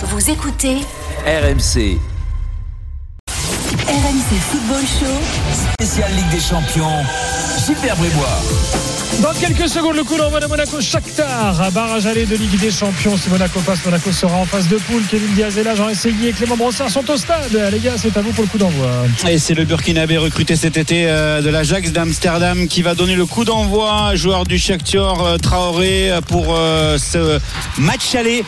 Vous écoutez RMC, RMC Football Show. spécial Ligue des Champions, Gilbert Bribois. Dans quelques secondes, le coup d'envoi de Monaco Shakhtar, barrage aller de Ligue des Champions. Si Monaco passe, Monaco sera en phase de poule. Kevin Diaz est là, Jean Essayé et Clément Brossard sont au stade. Les gars, c'est à vous pour le coup d'envoi. Et c'est le Burkinabé recruté cet été euh, de l'Ajax d'Amsterdam qui va donner le coup d'envoi, joueur du Shakhtar euh, Traoré euh, pour ce match aller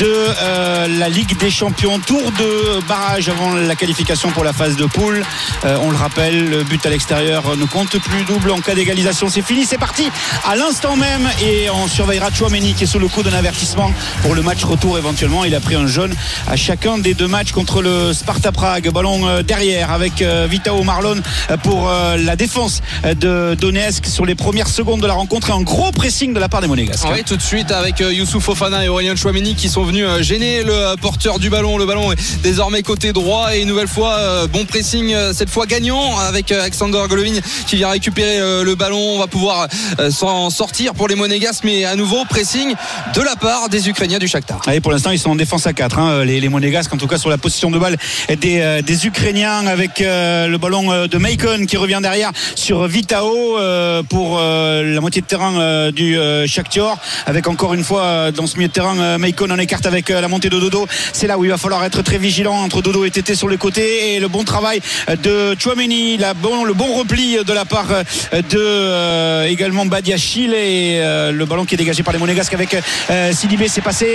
de la Ligue des Champions. Tour de barrage avant la qualification pour la phase de poule. On le rappelle, le but à l'extérieur ne compte plus double en cas d'égalisation. C'est fini, c'est parti à l'instant même et on surveillera Chouameni qui est sous le coup d'un avertissement pour le match retour éventuellement. Il a pris un jaune à chacun des deux matchs contre le Sparta Prague. Ballon euh, derrière avec euh, Vitao Marlon euh, pour la défense de Donetsk sur les premières secondes de la rencontre et un gros pressing de la part des Monégasques. Oui, tout de suite avec Youssouf Fofana et Aurélien Chouameni qui sont venus gêner le porteur du ballon. Le ballon est désormais côté droit et une nouvelle fois bon pressing cette fois gagnant avec Alexander Golovin qui vient récupérer le ballon. On va pouvoir euh, s'en sortir pour les Monégasques mais à nouveau pressing de la part des Ukrainiens du Shakhtar. Allez, pour l'instant, ils sont en défense à 4, les, les Monégasques, en tout cas sur la position de balle des, euh, des Ukrainiens, avec euh, le ballon euh, de Maicon qui revient derrière sur Vitao euh, pour euh, la moitié de terrain euh, du euh, Shakhtar, avec encore une fois euh, dans ce milieu de terrain euh, Maicon en écarte avec euh, la montée de Dodo. C'est là où il va falloir être très vigilant entre Dodo et Tété sur le côté et le bon travail de Chouameni, le bon repli de la part euh, de euh, également Badiachil et euh, le ballon qui est dégagé par les Monégasques avec euh, Sidibé c'est passé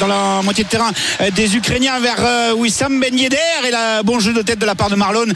dans la moitié de terrain des Ukrainiens vers Wissam Ben Yedder et la bon jeu de tête de la part de Marlon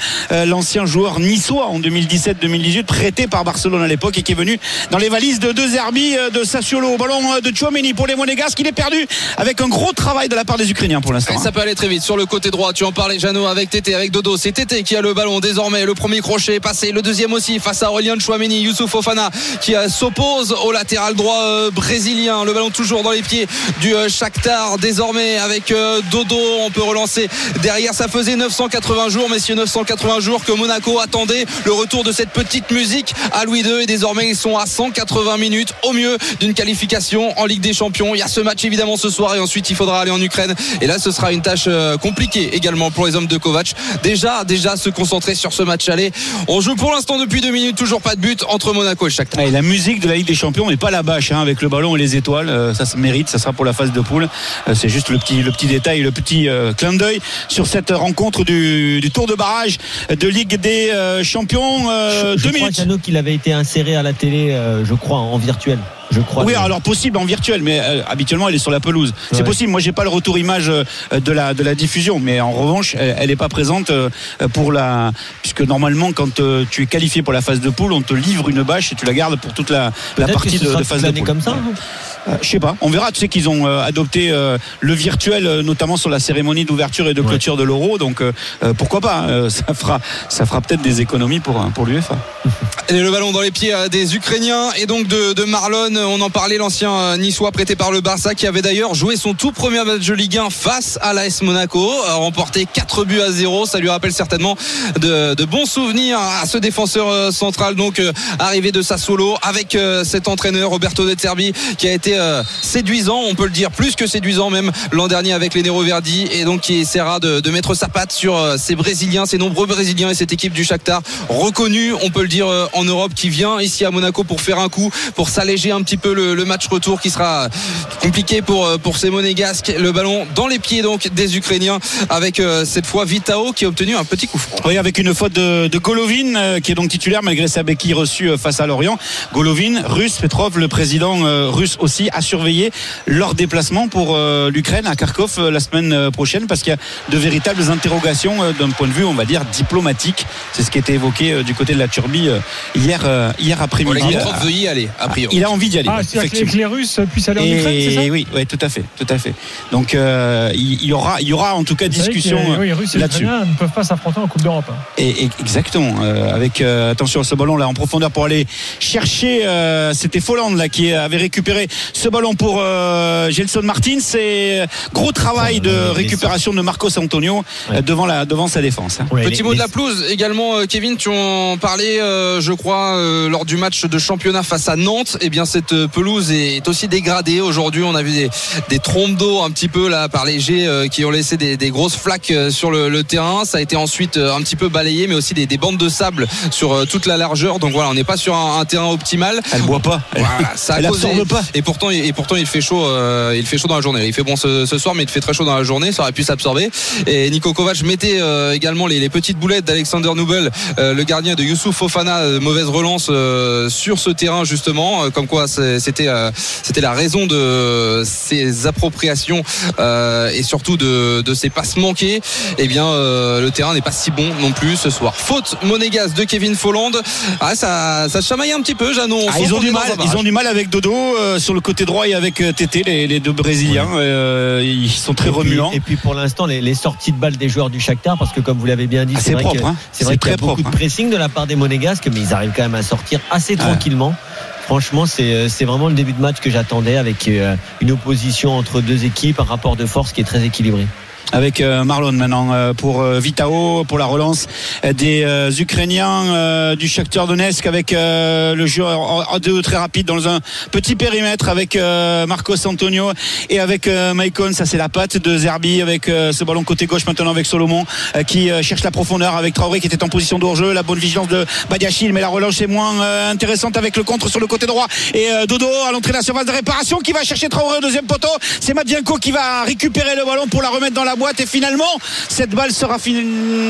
l'ancien joueur niçois en 2017-2018 prêté par Barcelone à l'époque et qui est venu dans les valises de deux euh, de Sassuolo ballon de Chouameni pour les Monégasques il est perdu avec un gros travail de la part des Ukrainiens pour l'instant ça peut aller très vite sur le côté droit. Tu en parlais, Jeannot, avec Tété, avec Dodo. C'est Tété qui a le ballon désormais. Le premier crochet est passé. Le deuxième aussi face à Aurélien Chouameni. Youssouf Fofana qui euh, s'oppose au latéral droit euh, brésilien. Le ballon toujours dans les pieds du euh, Shakhtar. Désormais avec Dodo, on peut relancer derrière. Ça faisait 980 jours, messieurs, 980 jours que Monaco attendait le retour de cette petite musique à Louis II. Et désormais, ils sont à 180 minutes au mieux d'une qualification en Ligue des Champions. Il y a ce match évidemment ce soir et ensuite il faudra aller en Ukraine. Et là, ce sera une tâche compliquée également pour les hommes de Kovac. Déjà, déjà se concentrer sur ce match aller. On joue pour l'instant depuis deux minutes, toujours pas de but entre Monaco et Shakhtar. La musique de la Ligue des Champions n'est pas la bâche hein, avec le ballon et les étoiles. Euh, ça se mérite, ça sera pour la phase de poule. Euh, c'est juste le petit, le petit détail, le petit euh, clin d'œil sur cette rencontre du, du tour de barrage de Ligue des euh, Champions. Euh, je deux crois minutes. Qu'il avait été inséré à la télé, euh, je crois, en virtuel. Je crois. Oui, alors possible en virtuel, mais euh, habituellement elle est sur la pelouse. C'est Ouais. possible. Moi, j'ai pas le retour image euh, de la de la diffusion, mais en revanche, elle, elle est pas présente euh, pour la puisque normalement, quand euh, tu es qualifié pour la phase de poule, on te livre une bâche et tu la gardes pour toute la, la partie que ce de, sera de phase de poule. comme ça. Euh, Je sais pas, on verra. Tu sais qu'ils ont euh, adopté euh, le virtuel, euh, notamment sur la cérémonie d'ouverture et de clôture de l'Euro. Donc pourquoi pas euh, Ça fera, ça fera peut-être des économies pour pour l'UEFA. Et le ballon dans les pieds des Ukrainiens et donc de, de Marlon. On en parlait, l'ancien niçois prêté par le Barça qui avait d'ailleurs joué son tout premier match de Ligue 1 face à l'AS Monaco, a remporté 4 buts à 0. Ça lui rappelle certainement de, de bons souvenirs à ce défenseur central, donc arrivé de Sassuolo avec euh, cet entraîneur Roberto De Zerbi qui a été euh, séduisant, on peut le dire, plus que séduisant même l'an dernier avec les Nero Verdi et donc qui essaiera de, mettre sa patte sur euh, ces Brésiliens, ces nombreux Brésiliens et cette équipe du Shakhtar reconnue, on peut le dire, euh, en Europe qui vient ici à Monaco pour faire un coup, pour s'alléger un petit peu le, match retour qui sera compliqué pour, euh, pour ces monégasques. Le ballon dans les pieds donc des Ukrainiens avec cette fois Vitao qui a obtenu un petit coup. Oui, avec une faute de, de Golovin, qui est donc titulaire malgré sa béquille reçue face à Lorient. Golovin, russe, Petrov, le président russe aussi, a surveillé leur déplacement pour euh, l'Ukraine à Kharkov euh, la semaine euh, prochaine parce qu'il y a de véritables interrogations d'un point de vue, on va dire, diplomatique. C'est ce qui était évoqué du côté de la Turbie hier, hier après-midi. Veut y aller, a priori. Il a envie d'y aller, Ah, c'est-à-dire que les- effectivement. que les Russes puissent aller en Ukraine, c'est ça oui, ouais, tout à fait, tout à fait. Donc euh, il il y aura, il y aura en tout cas Vous discussion oui, les Russes et les là-dessus. Ukrainiens ne peuvent pas s'affronter en Coupe d'Europe. hein. Et, et- exactement. euh, avec euh, attention à ce ballon là en profondeur pour aller chercher. euh, C'était Folland là qui avait récupéré ce ballon pour euh, Gelson Martins. C'est gros travail de récupération de Marcos Antonio Ouais. devant, la, devant sa défense. hein. Ouais, Petit les- mot de les- la pelouse également, euh, Kevin, tu en parlais, euh, je crois, euh, lors du match de championnat face à Nantes. Eh bien, cette euh, pelouse est aussi dégradée. Aujourd'hui, on a vu des, des trompes d'eau un petit peu là par les jets euh, qui ont laissé des, des grosses flaques euh, sur le, le terrain. Ça a été ensuite euh, un petit peu balayé, mais aussi des, des bandes de sable sur euh, toute la largeur. Donc voilà, on n'est pas sur un, un terrain optimal. Elle boit pas. Elle, Voilà, ça a elle causé- absorbe pas. Et pourtant, et pourtant, il fait chaud. euh, il fait chaud dans la journée. Il fait bon ce, ce soir, mais il fait très chaud dans la journée. Ça aurait pu s'absorber. Et Nico Kovac mettait euh, également les, les petites boulettes d'Alexander Nubel, euh, le gardien de Youssouf Fofana. euh, mauvaise relance euh, sur ce terrain justement. Euh, comme quoi, c'était euh, c'était la raison de ces appropriations euh, et surtout de, de ces passes manquées. Eh bien, euh, le terrain n'est pas si bon non plus ce soir. Faute monégasque de Kevin Folland. Ah, ça, ça chamaille un petit peu, Jeannot. On Ah, ils ont du mal, ils ont du mal avec Dodo euh, sur le côté droit et avec euh, Tété, les, les deux Brésiliens. Euh, ils sont très et puis- remuants. Et puis pour l'instant, les, les sorties de balles des joueurs du Shakhtar, parce que comme vous l'avez bien dit, Ah, c'est vrai hein. c'est vrai C'est qu'il y a beaucoup de pressing de la part des Monégasques, mais ils arrivent quand même à sortir assez tranquillement. Franchement, c'est euh, c'est vraiment le début de match que j'attendais avec une opposition entre deux équipes, un rapport de force qui est très équilibré. Avec euh, Marlon maintenant euh, pour euh, Vitao pour la relance des Ukrainiens du Shakhtar Donetsk avec le en en deux très rapide dans un petit périmètre avec Marcos Antonio et avec Maicon. Ça c'est la patte de Zerbi avec ce ballon côté gauche maintenant avec Solomon qui cherche la profondeur avec Traoré qui était en position de hors-jeu. La bonne vigilance de Badiachil mais la relance est moins intéressante avec le contre sur le côté droit et Dodo à l'entrée de la surface de réparation qui va chercher Traoré au deuxième poteau. C'est Madienko qui va récupérer le ballon pour la remettre dans la boîte et finalement cette balle sera fin-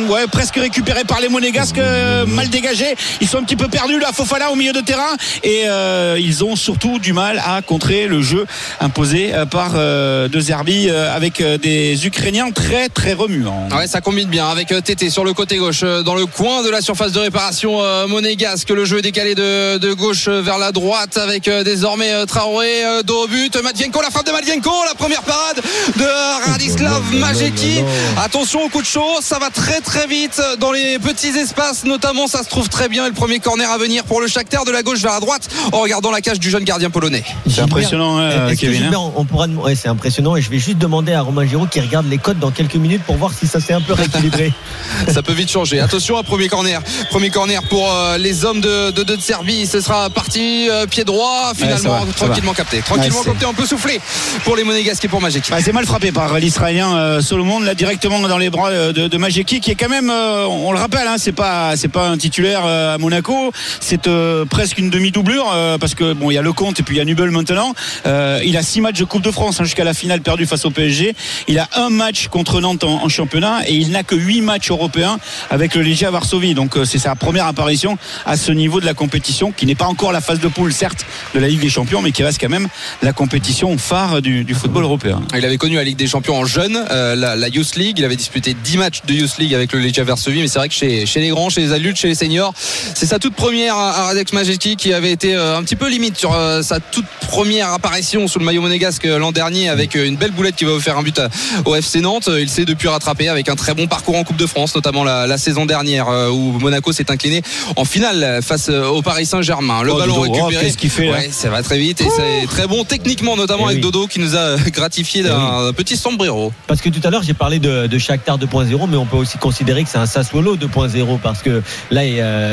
ouais, presque récupérée par les Monégasques euh, mal dégagée ils sont un petit peu perdus là Fofana au milieu de terrain et euh, ils ont surtout du mal à contrer le jeu imposé euh, par euh, De Zerbi euh, avec euh, des Ukrainiens très très remuants Ouais, ça combine bien avec euh, Tété sur le côté gauche, euh, dans le coin de la surface de réparation euh, monégasque. Le jeu est décalé de, de gauche vers la droite avec euh, désormais euh, Traoré euh, dos au but. Matvienko, la frappe de Matvienko, la première parade de Radislav Majeki. Attention au coup de chaud, ça va très très vite dans les petits espaces, notamment ça se trouve très bien. Et le premier corner à venir pour le Shakhtar de la gauche vers la droite en regardant la cage du jeune gardien polonais. c'est impressionnant hein, Kevin hein. Gilbert, on pourra, ouais, c'est impressionnant et je vais juste demander à Romain Giraud qui regarde les codes dans quelques minutes pour voir si ça s'est un peu rééquilibré. ça peut vite changer. Attention à premier corner. Premier corner pour euh, les hommes de, de, de Serbie. Ce sera parti euh, pied droit. Finalement, Ouais, va, tranquillement capté. Tranquillement Ouais, capté, on peut souffler pour les Monégasques et pour Magic. C'est mal frappé par l'Israélien euh, Solomon là directement dans les bras euh, de, Majeki qui est quand même euh, on le rappelle hein, c'est pas un titulaire euh, à Monaco. C'est euh, presque une demi doublure parce que bon il y a le compte et puis il y a Nubel maintenant. Euh, il a six matchs de Coupe de France hein, jusqu'à la finale perdue face au PSG il a un match contre Nantes en, championnat et il n'a que huit matchs européens avec le Legia Varsovie. Donc euh, c'est sa première apparition à ce niveau de la compétition qui n'est pas encore la phase de poule certes de la Ligue des Champions mais qui reste quand même la compétition phare du, football européen. Il avait connu la Ligue des Champions en jeune, euh, la, la Youth League. Il avait disputé 10 matchs de Youth League avec le Legia Varsovie. Mais c'est vrai que chez, chez les grands, chez les adultes, chez les seniors, c'est sa toute première à Majewski qui avait été euh, un petit peu limite sur euh, sa toute première apparition sous le maillot monégasque euh, l'an dernier avec euh, une belle boulette qui va vous faire un but à- au FC Nantes. Euh, Il s'est depuis rattrapé avec un très bon parcours en Coupe de France, notamment la, la saison dernière euh, où Monaco s'est incliné en finale face euh, au Paris Saint-Germain. Le Oh, ballon Dodo, oh, récupéré. qu'il fait, Ouais, ça va très vite et c'est très bon techniquement, notamment Eh avec oui. Dodo qui nous a gratifié d'un petit sombrero. Parce que tout à l'heure, j'ai parlé de, de Shakhtar 2.0, mais on peut aussi considérer que c'est un Sassuolo 2.0 parce que là,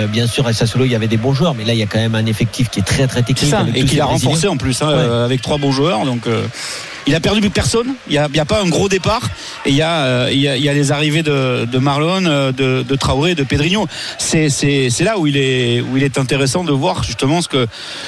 bien sûr, à Sassuolo, il y avait des bons joueurs, mais là, il y a quand même un effectif qui est très très technique. ça, et ces a renforcé en plus hein, Ouais. euh, avec trois bons joueurs. Donc euh, il a perdu personne. Il n'y a, a pas un gros départ. Et il y a, euh, il y a, il y a les arrivées de, de Marlon, de, de Traoré, de Pedrinho. C'est, là où il est où il est intéressant de voir justement ce que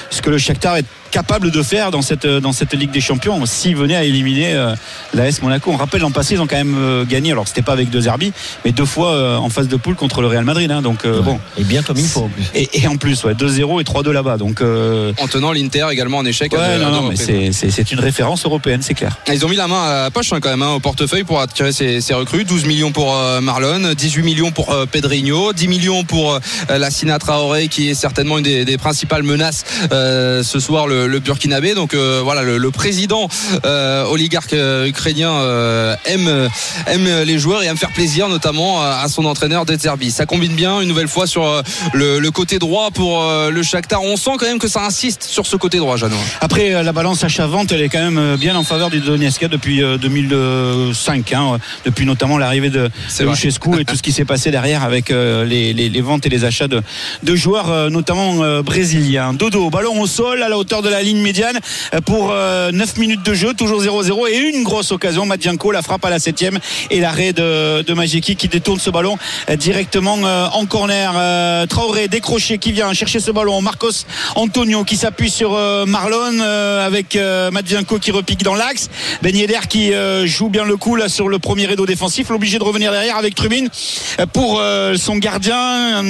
ce que le Shakhtar est capable de faire dans cette dans cette Ligue des Champions s'il venait à éliminer euh, l'AS Monaco. On rappelle l'an passé ils ont quand même euh, gagné. Alors c'était pas avec deux Zerbi, mais deux fois euh, en phase de poule contre le Real Madrid. hein. donc euh, bon. Et bien comme il faut en plus. Et, et en plus, ouais, 2-0 et 3-2 là-bas. Donc euh, En tenant l'Inter également en échec. Ouais, non, non, mais c'est, c'est, c'est une référence européenne, c'est clair. Ils ont mis la main à la poche hein, quand même hein, au portefeuille pour attirer ces, ces recrues. 12 millions pour euh, Marlon, 18 millions pour euh, Pedrinho, 10 millions pour euh, la Sina Traoré qui est certainement une des, des principales menaces euh, ce soir le, le, le Burkinabé. Donc euh, voilà, le, le président euh, oligarque euh, ukrainien euh, aime aime les joueurs et aime faire plaisir, notamment à, à son entraîneur De Zerbi. Ça combine bien une nouvelle fois sur le, le côté droit pour le Shakhtar. On sent quand même que ça insiste sur ce côté droit, Jeannot. Après, la balance achat-vente, elle est quand même bien en faveur du Donetsk depuis euh, 2005, hein, depuis notamment l'arrivée de. Luchescu et tout ce qui s'est passé derrière avec les, les- les ventes et les achats de, de joueurs, notamment brésiliens. Dodo, ballon au sol à la hauteur de la ligne médiane euh, pour euh, 9 minutes de jeu, toujours 0-0 et une grosse occasion. Madianko, la frappe à la 7 et l'arrêt de, de Majeki qui détourne ce ballon euh, directement euh, en corner. Euh, Traoré décroché qui vient chercher ce ballon. Marcos Antonio qui s'appuie sur euh, Marlon euh, avec euh, Matvienko qui repique dans l'axe. Ben Yedder qui euh, joue bien le coup là sur le premier rideau défensif, l'obligé de revenir derrière avec Trubin euh, pour euh, son gardien.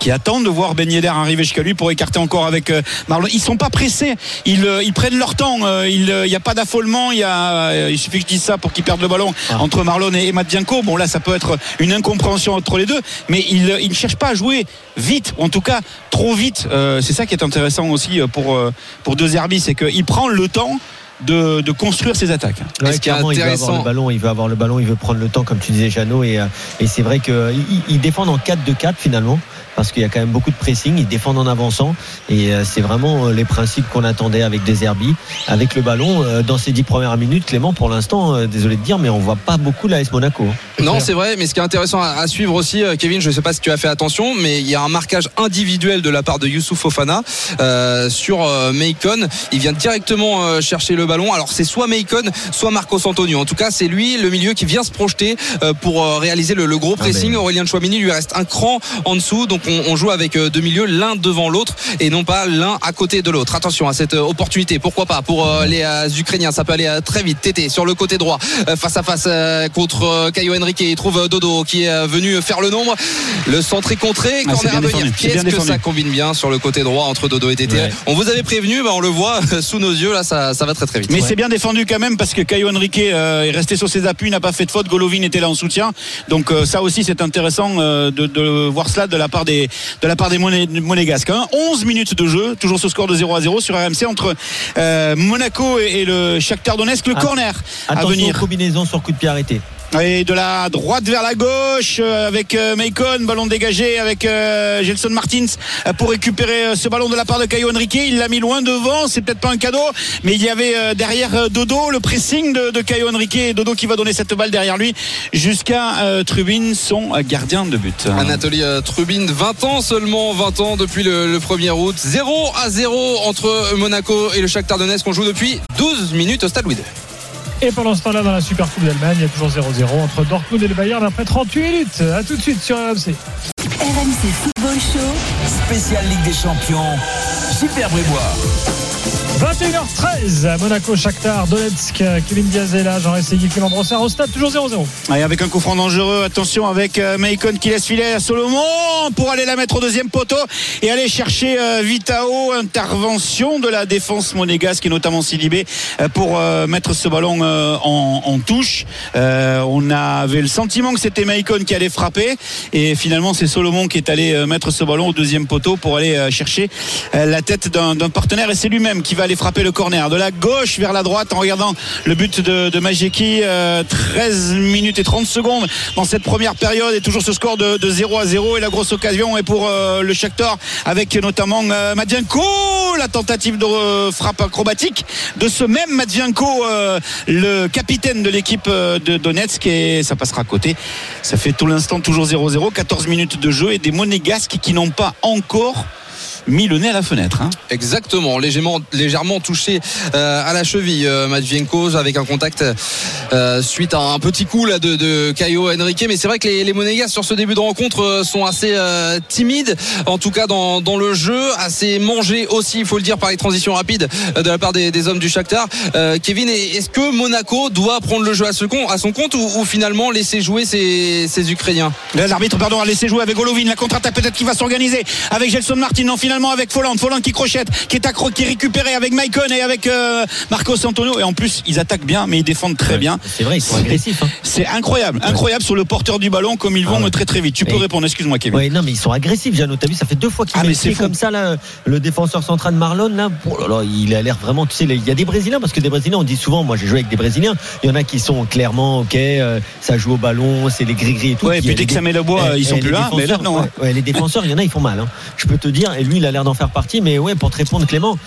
Qui attend de voir Ben Yedder arriver jusqu'à lui pour écarter encore avec euh, Marlon. Ils sont pas pressés, ils, euh, ils prennent leur temps. euh, Il n'y a pas d'affolement. Il, y a, il suffit que je dise ça pour qu'ils perdent le ballon Ah. entre Marlon et, et Matvienko. Bon là, ça peut être une incompréhension entre les deux, mais ils, ils ne cherchent pas à jouer vite, ou en tout cas trop vite. Euh, c'est ça qui est intéressant aussi pour pour De Zerbi, c'est qu'il prend le temps. De, de construire ses attaques. Ouais, ce qui est clairement, il veut avoir le ballon, il veut avoir le ballon, il veut prendre le temps, comme tu disais, Jeannot. Et, et c'est vrai qu'ils ils défendent en 4-2-4 finalement, parce qu'il y a quand même beaucoup de pressing. Ils défendent en avançant. Et euh, c'est vraiment euh, les principes qu'on attendait avec des Herbie. Avec le ballon, euh, dans ces 10 premières minutes, Clément, pour l'instant, désolé de dire, mais on voit pas beaucoup l'AS Monaco. hein. Non, c'est vrai, mais ce qui est intéressant à, suivre aussi, Kevin, je ne sais pas si tu as fait attention, mais il y a un marquage individuel de la part de Youssouf Fofana euh, sur euh, Macon. Il vient directement euh, chercher le ballon. Alors c'est soit Macon, soit Marcos Antonio. En tout cas, c'est lui, le milieu, qui vient se projeter pour réaliser le, le gros pressing. ben. Aurélien Chouamini lui reste un cran en dessous, donc on, on joue avec euh, deux milieux, l'un devant l'autre et non pas l'un à côté de l'autre. Attention à cette euh, opportunité. Pourquoi pas pour euh, les Ukrainiens, ça peut aller très vite. Tété sur le côté droit, face à face contre Caio Henrique. Il trouve Dodo qui est venu faire le nombre. Le centre est contré. Ah, à venir. Qu'est-ce que ça combine bien sur le côté droit entre Dodo et Tété Ouais. On vous avait prévenu, bah, on le voit sous nos yeux. Là, ça, ça va très très vite. Mais Ouais. c'est bien défendu quand même parce que Caio Henrique est resté sur ses appuis, n'a pas fait de faute. Golovin était là en soutien. Donc ça aussi c'est intéressant de, de voir cela de la part des de la part des Moné- Monégasques. hein. 11 minutes de jeu, toujours ce score de 0 à 0 sur RMC entre euh, Monaco et, et le Shakhtar Donetsk. Le corner à Attention aux venir. combinaisons sur coup de pied arrêté. Et de la droite vers la gauche euh, avec euh, Macon, ballon dégagé avec euh, Gelson Martins pour récupérer ce ballon de la part de Caio Henrique. Il l'a mis loin devant, c'est peut-être pas un cadeau, mais il y avait derrière Dodo le pressing de, Caio Henrique et Dodo qui va donner cette balle derrière lui jusqu'à Trubin, son gardien de but. Anatoly Trubin, 20 ans seulement, 20 ans depuis le, le 1er août. 0 à 0 entre Monaco et le Shakhtar Donetsk qu'on joue depuis 12 minutes au Stade Louis. Et pendant ce temps-là, dans la Super Coupe d'Allemagne, il y a toujours 0-0 entre Dortmund et le Bayern après 38 minutes. A tout de suite sur RMC. RMC Football Show. Spécial Ligue des Champions. Gilbert Bribois. 21h13 à Monaco, Shakhtar, Donetsk, Kevin Diaz est là, Jean Essayé, Clément Brossard au stade, toujours 0-0. Et avec un coup dangereux, attention avec euh, Macon qui laisse filer à Solomon pour aller la mettre au deuxième poteau et aller chercher euh, Vitao. Intervention de la défense monégasque et notamment Sidibé euh, pour mettre ce ballon en, touche. On avait le sentiment que c'était Macon qui allait frapper et finalement c'est Solomon qui est allé mettre ce ballon au deuxième poteau pour aller chercher la tête d'un partenaire et c'est lui-même qui va aller frapper le corner. De la gauche vers la droite en regardant le but de, de Majeki. euh, 13 minutes et 30 secondes dans cette première période. Et toujours ce score de, de 0 à 0 et la grosse occasion est pour euh, le Shakhtar avec notamment euh, la tentative de euh, frappe acrobatique de ce même Madienko euh, le capitaine de l'équipe euh, de Donetsk. Et ça passera à côté. Ça fait tout l'instant toujours 0-0 14 minutes de jeu et des monégasques qui n'ont pas encore mis le nez à la fenêtre hein. Exactement, légèrement, légèrement touché euh, à la cheville, euh, Matvienko, avec un contact euh, suite à un petit coup là, de, de Caio Henrique. Mais c'est vrai que les, les Monégas sur ce début de rencontre euh, sont assez euh, timides, en tout cas dans, dans le jeu, assez mangés aussi, il faut le dire, par les transitions rapides euh, de la part des, des hommes du Shakhtar. Euh, Kevin, est-ce que Monaco doit prendre le jeu à, ce con, à son compte ou, ou finalement laisser jouer ces, ces Ukrainiens? L'arbitre pardon a laissé jouer avec Golovin la contre-attaque peut-être qui va s'organiser avec Gelson Martin non finalement finalement avec Folland. Folland qui crochette, qui est accro, qui est récupéré avec Maicon et avec euh, Marcos Antonio. Et en plus, ils attaquent bien, mais ils défendent très bien. C'est vrai, ils sont agressifs. hein. C'est incroyable, incroyable sur le porteur du ballon comme ils vont Ah ouais. très très vite. Tu peux Et- répondre, excuse-moi Kevin. Ouais, non, mais ils sont agressifs, Jeannot. T'as vu, ça fait deux fois qu'il Ah, met comme ça, là. Le défenseur central de Marlon, là, il a l'air vraiment, tu sais, il y a des Brésiliens, parce que des Brésiliens, on dit souvent, moi j'ai joué avec des Brésiliens, il y en a qui sont clairement, ok, euh, ça joue au ballon, c'est les gris-gris et tout. Ouais, et Puis dès que ça met le bois, Eh, ils sont eh, plus là. Mais là, non. les défenseurs, il y en a, ils font mal. hein. Je peux te dire, et lui, a l'air d'en faire partie, mais ouais, pour te répondre, Clément.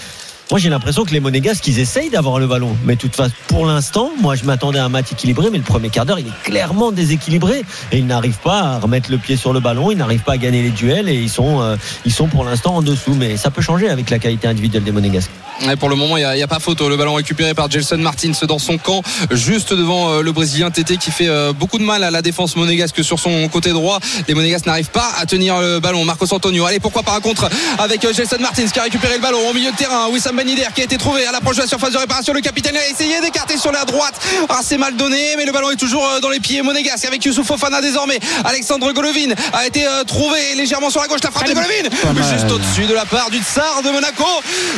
Moi, j'ai l'impression que les Monégasques, ils essayent d'avoir le ballon. Mais de toute façon, pour l'instant, moi, je m'attendais à un match équilibré, mais le premier quart d'heure, il est clairement déséquilibré. Et ils n'arrivent pas à remettre le pied sur le ballon, ils n'arrivent pas à gagner les duels, et ils sont, euh, ils sont pour l'instant en dessous. Mais ça peut changer avec la qualité individuelle des Monégasques. Et pour le moment, il n'y a, pas photo. Le ballon récupéré par Gelson Martins dans son camp, juste devant euh, le Brésilien Tété qui fait euh, beaucoup de mal à la défense monégasque sur son côté droit. Les monégasques n'arrivent pas à tenir le ballon. Marcos Antonio, allez, pourquoi pas un contre avec euh, Gelson Martins qui a récupéré le ballon au milieu de terrain. Wissam Ben Yedder qui a été trouvé à l'approche de la surface de réparation. Le capitaine a essayé d'écarter sur la droite. Ah, c'est mal donné, mais le ballon est toujours euh, dans les pieds monégasques avec Youssouf Fofana désormais. Alexandre Golovin a été euh, trouvé légèrement sur la gauche. La frappe de Golovin, juste au-dessus de la part du Tsar de Monaco.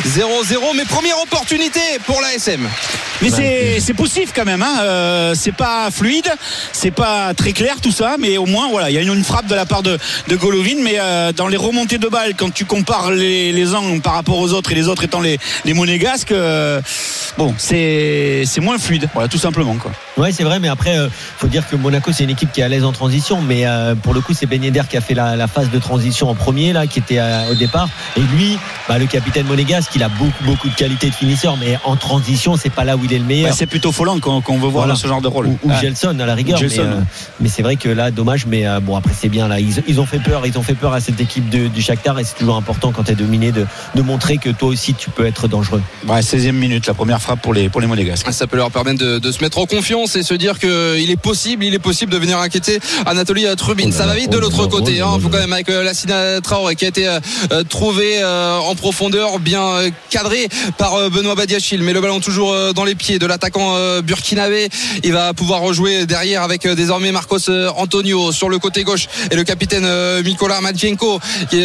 0-0, mais première opportunité pour l'ASM. Mais c'est c'est poussif quand même. Hein. Euh, c'est pas fluide, c'est pas très clair tout ça, mais au moins voilà, il y a une, une frappe de la part de, de Golovin, mais euh, dans les remontées de balles, quand tu compares les, les uns par rapport aux autres et les autres étant les, les monégasques, euh, bon, c'est c'est moins fluide, voilà, tout simplement quoi. Ouais, c'est vrai, mais après, euh, faut dire que Monaco, c'est une équipe qui est à l'aise en transition. Mais euh, pour le coup, c'est Ben Yedder qui a fait la, la phase de transition en premier, là, qui était euh, au départ. Et lui, bah, le capitaine monégasque, il a beaucoup, beaucoup de qualité de finisseur, mais en transition, c'est pas là où il est le meilleur. C'est plutôt Folland qu'on qu'on veut voir Voilà. dans ce genre de rôle. ou, ou. Gelson à la rigueur. Ou Gelson, mais, euh, mais c'est vrai que là, dommage. Mais euh, bon, après, c'est bien là. Ils, ils ont fait peur. Ils ont fait peur à cette équipe de, du Shakhtar et c'est toujours important quand tu es dominé de, de montrer que toi aussi tu peux être dangereux. Ouais, 16e minute, la première frappe pour les, pour les monégasques. Ça peut leur permettre de, de se mettre en confiance et se dire qu'il est possible, il est possible de venir inquiéter Anatoly Trubin. Oh là Ça va vite de oh l'autre côté. oh là Hein. Faut quand même avec euh, Lassina Traoré qui a été trouvé euh, profondeur, bien euh, cadré par euh, Benoît Badiachil. Mais le ballon toujours euh, dans les pieds de l'attaquant burkinabé. Il va pouvoir rejouer derrière avec désormais Marcos Antonio sur le côté gauche et le capitaine Mikola Matvienko.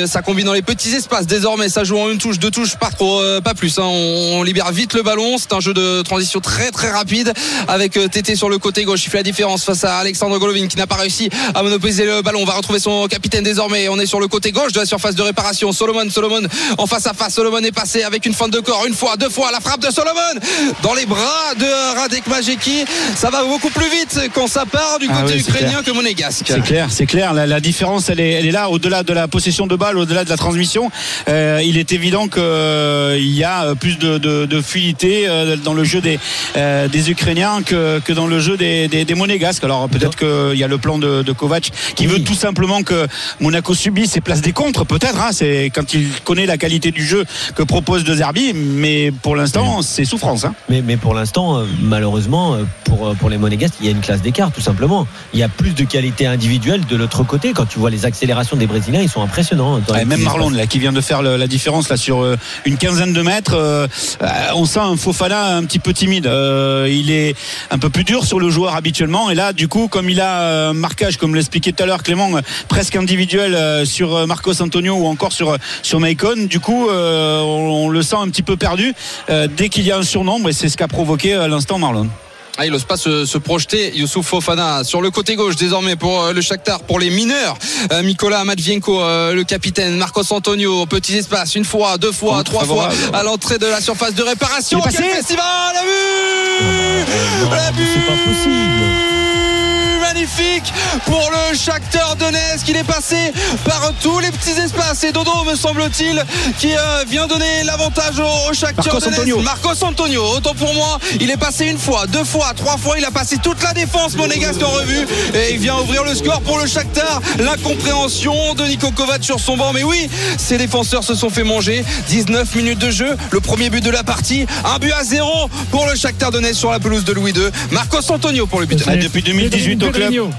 Ça combine dans les petits espaces. Désormais, ça joue en une touche, deux touches, pas trop, pas plus. hein. On, libère vite le ballon. C'est un jeu de transition très très rapide avec Tété sur le côté gauche. Il fait la différence face à Alexandre Golovin qui n'a pas réussi à monopoliser le ballon. On va retrouver son capitaine désormais. On est sur le côté gauche de la surface de réparation. Solomon, Solomon en face à face. Solomon est passé avec une fin de corps. Une fois, deux fois. La frappe de Solomon dans les bras de Radek Majeki. Ça va beaucoup plus vite quand ça part du Ah côté oui, ukrainien clair. que monégasque. C'est clair, c'est clair. La, la différence, elle est, elle est là, au-delà de la possession de balle, au-delà de la transmission. Euh, il est évident qu'il y a plus de, de, de fluidité euh, dans le jeu des, euh, des Ukrainiens que, que dans le jeu des, des, des Monégasques. Alors peut-être qu'il y a le plan de, de Kovac qui Oui. veut tout simplement que Monaco subisse et place des contres, peut-être. Hein, c'est quand il connaît la qualité du jeu que propose De Zerbi, mais pour l'instant, c'est souffrance. Hein. Mais, mais pour l'instant, euh, malheureusement, euh, pour, euh, pour les Monégasques, il y a une classe d'écart, tout simplement. Il y a plus de qualité individuelle de l'autre côté. Quand tu vois les accélérations des Brésiliens, ils sont impressionnants. hein, Ouais, même Marlon là, qui vient de faire le- la différence là sur euh, une quinzaine de mètres, euh, on sent un Fofana un petit peu timide. Euh, il est un peu plus dur sur le joueur habituellement et là du coup comme il a un marquage comme l'expliquait tout à l'heure Clément presque individuel sur Marcos Antonio ou encore sur sur Maicon, du coup euh, on, on le sent un petit peu perdu euh, dès qu'il y a un surnombre et c'est ce qu'a provoqué à l'instant Marlon. Ah, il n'ose pas se, se projeter. Youssouf Fofana sur le côté gauche désormais pour euh, le Shakhtar, pour les mineurs. Euh, Nicolas Matvienko, euh, le capitaine. Marcos Antonio, petit espace, une fois, deux fois, Contre trois fois à l'entrée de la surface de réparation. Quel festival La vue Non, La c'est pas possible. Magnifique pour le Shakhtar Donetsk. Il est passé par tous les petits espaces. Et Dodo, me semble-t-il, qui euh, vient donner l'avantage au, au Shakhtar Marcos Donetsk. Antonio. Marcos Antonio, autant pour moi, il est passé une fois, deux fois, trois fois, il a passé toute la défense monégasque en revue et il vient ouvrir le score pour le Shakhtar. L'incompréhension de Nico Kovac sur son banc, mais oui, ses défenseurs se sont fait manger. 19 minutes de jeu, le premier but de la partie, un but à zéro pour le Shakhtar Donetsk sur la pelouse de Louis II. Marcos Antonio pour le but. Ah, depuis 2018 au club. Pedrinho.